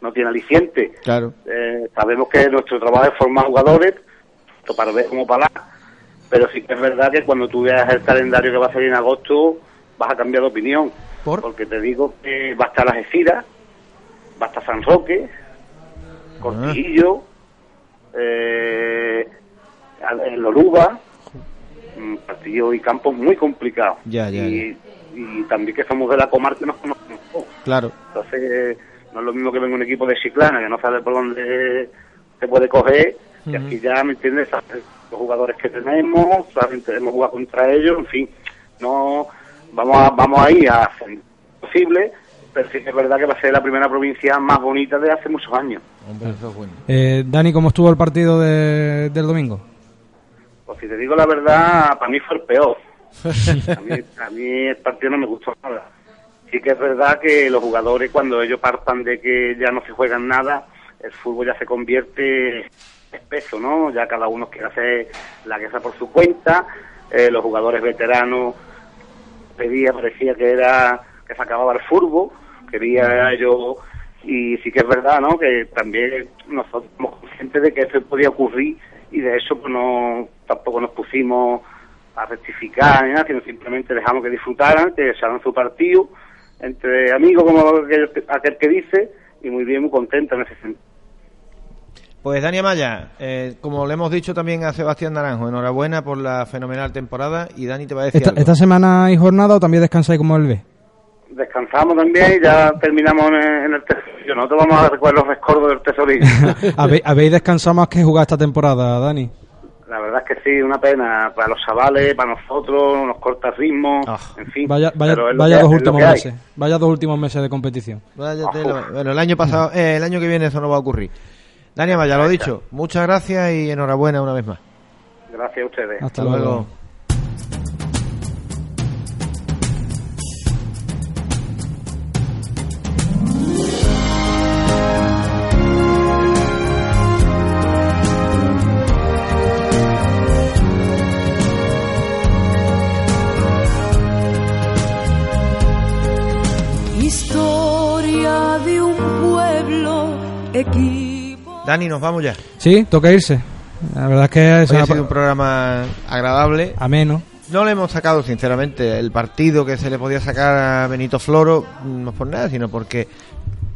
no tiene aliciente. Claro. Eh, sabemos que nuestro trabajo es formar jugadores, tanto para ver como para la. Pero sí que es verdad que cuando tú veas el calendario que va a salir en agosto, vas a cambiar de opinión. Porque te digo que va a estar Algeciras, va a estar San Roque, Cortijillo, eh, el Oruba, partidos y campos muy complicados. Ya, ya, y, y también que somos de la comarca nos conocemos todos. Claro. Entonces, no es lo mismo que venga un equipo de Chiclana, que no sabe por dónde se puede coger, y aquí ya, ¿me entiendes? Los jugadores que tenemos, saben, tenemos jugar contra ellos, en fin, no vamos a, vamos a ir a hacer lo posible, pero sí que es verdad que va a ser la primera provincia más bonita de hace muchos años. Hombre, eso es bueno. Eh, Dani, ¿cómo estuvo el partido de- del domingo? Si te digo la verdad, para mí fue el peor. A mí, a mí el partido no me gustó nada. Sí que es verdad que los jugadores cuando ellos partan de que ya no se juegan nada, el fútbol ya se convierte espeso, ¿no? Ya cada uno quiere hacer la guerra por su cuenta, eh, los jugadores veteranos pedía, parecía que era que se acababa el fútbol, quería ellos y sí que es verdad, ¿no? Que también nosotros somos conscientes de que eso podía ocurrir y de eso pues no tampoco nos pusimos a rectificar ni nada, sino simplemente dejamos que disfrutaran, que se hagan su partido entre amigos, como aquel, aquel que dice, y muy bien, muy contento en ese sentido. Pues Dani Amaya, eh, como le hemos dicho también a Sebastián Naranjo, enhorabuena por la fenomenal temporada y Dani te va a decir ¿Esta, algo. esta semana hay jornada o también descansáis como el B? Descansamos también y ya terminamos en, en el tesorillo. Nosotros vamos a recoger los rescordos del tesorillo. ¿Habéis, habéis descansado más que jugar esta temporada, Dani? La verdad es que sí, una pena para los chavales, para nosotros, nos corta el ritmo, en fin. Vaya, vaya, que- dos últimos meses. Vaya dos últimos meses de competición. Vaya tela. Bueno, el año pasado, eh, el año que viene eso no va a ocurrir. Dani Amaya, lo dicho, muchas gracias y enhorabuena una vez más. Gracias a ustedes. Hasta luego. Dani, nos vamos ya. Sí, toca irse. La verdad es que es ha sido un programa agradable. ameno. No le hemos sacado, sinceramente, el partido que se le podía sacar a Benito Floro, no por nada, sino porque,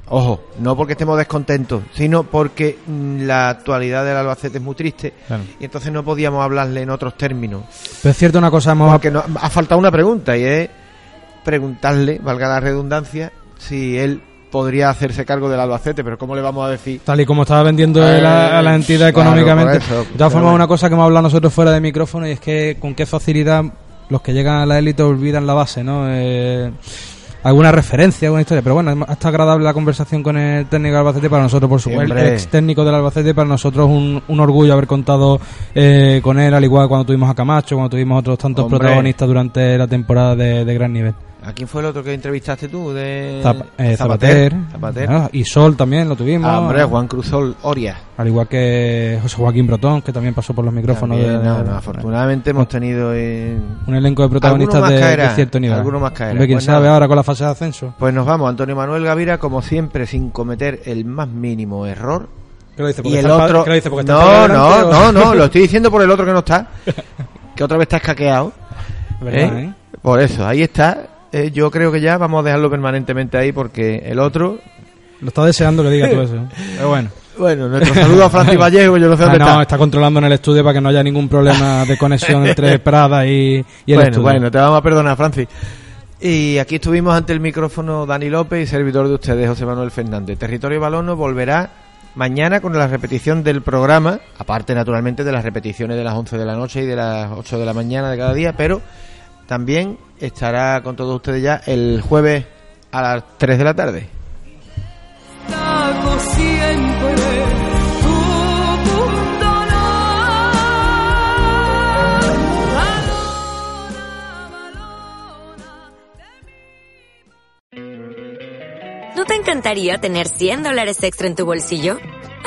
ojo, no porque estemos descontentos, sino porque mm, la actualidad del Albacete es muy triste Claro. y entonces no podíamos hablarle en otros términos. Pero es cierto una cosa, hemos, Porque no- ha faltado una pregunta y es preguntarle, valga la redundancia, si él podría hacerse cargo del Albacete, pero ¿cómo le vamos a decir? Tal y como estaba vendiendo él a, a la Eh, entidad claro, económicamente. eso, de todas formas, una cosa que hemos hablado nosotros fuera de micrófono y es que con qué facilidad los que llegan a la élite olvidan la base, ¿no? Eh, alguna referencia, alguna historia. Pero bueno, está agradable la conversación con el técnico del Albacete para nosotros, por supuesto. El ex técnico del Albacete, para nosotros un, un orgullo haber contado eh, con él, al igual que cuando tuvimos a Camacho, cuando tuvimos otros tantos Hombre. protagonistas durante la temporada de, de gran nivel. ¿A quién fue el otro que entrevistaste tú? De Zap- eh, Zapater, Zapater. Ah, y Sol también lo tuvimos. Ah, hombre, Juan Cruzol Oria. Al igual que José Joaquín Brotón, que también pasó por los micrófonos. También, de, no, no, afortunadamente hemos tenido eh, un elenco de protagonistas de, caerá, de cierto nivel. alguno más caerá. Hombre, quién Pues sabe nada. ahora con la fase de ascenso. Pues nos vamos, Antonio Manuel Gavira, como siempre, sin cometer el más mínimo error. ¿Qué lo dice? Y Porque el está el otro. ¿qué lo dice? Porque está no, no, no, no, lo estoy diciendo por el otro que no está. Que otra vez está escaqueado. ¿Verdad, ¿eh? eh? Por eso, ahí está. Eh, yo creo que ya vamos a dejarlo permanentemente ahí porque el otro. Lo está deseando que diga todo eso. Pero bueno. Bueno, nuestro saludo a Francis Vallejo, yo no sé Ah, dónde no, está. está controlando en el estudio para que no haya ningún problema de conexión entre Prada y, y el bueno, estudio. bueno, te vamos a perdonar, Francis. Y aquí estuvimos ante el micrófono Dani López y servidor de ustedes, José Manuel Fernández. Territorio Balono volverá mañana con la repetición del programa, aparte naturalmente de las repeticiones de las 11 de la noche y de las 8 de la mañana de cada día, pero también estará con todos ustedes ya el jueves a las 3 de la tarde. ¿No te encantaría tener 100 dólares extra en tu bolsillo?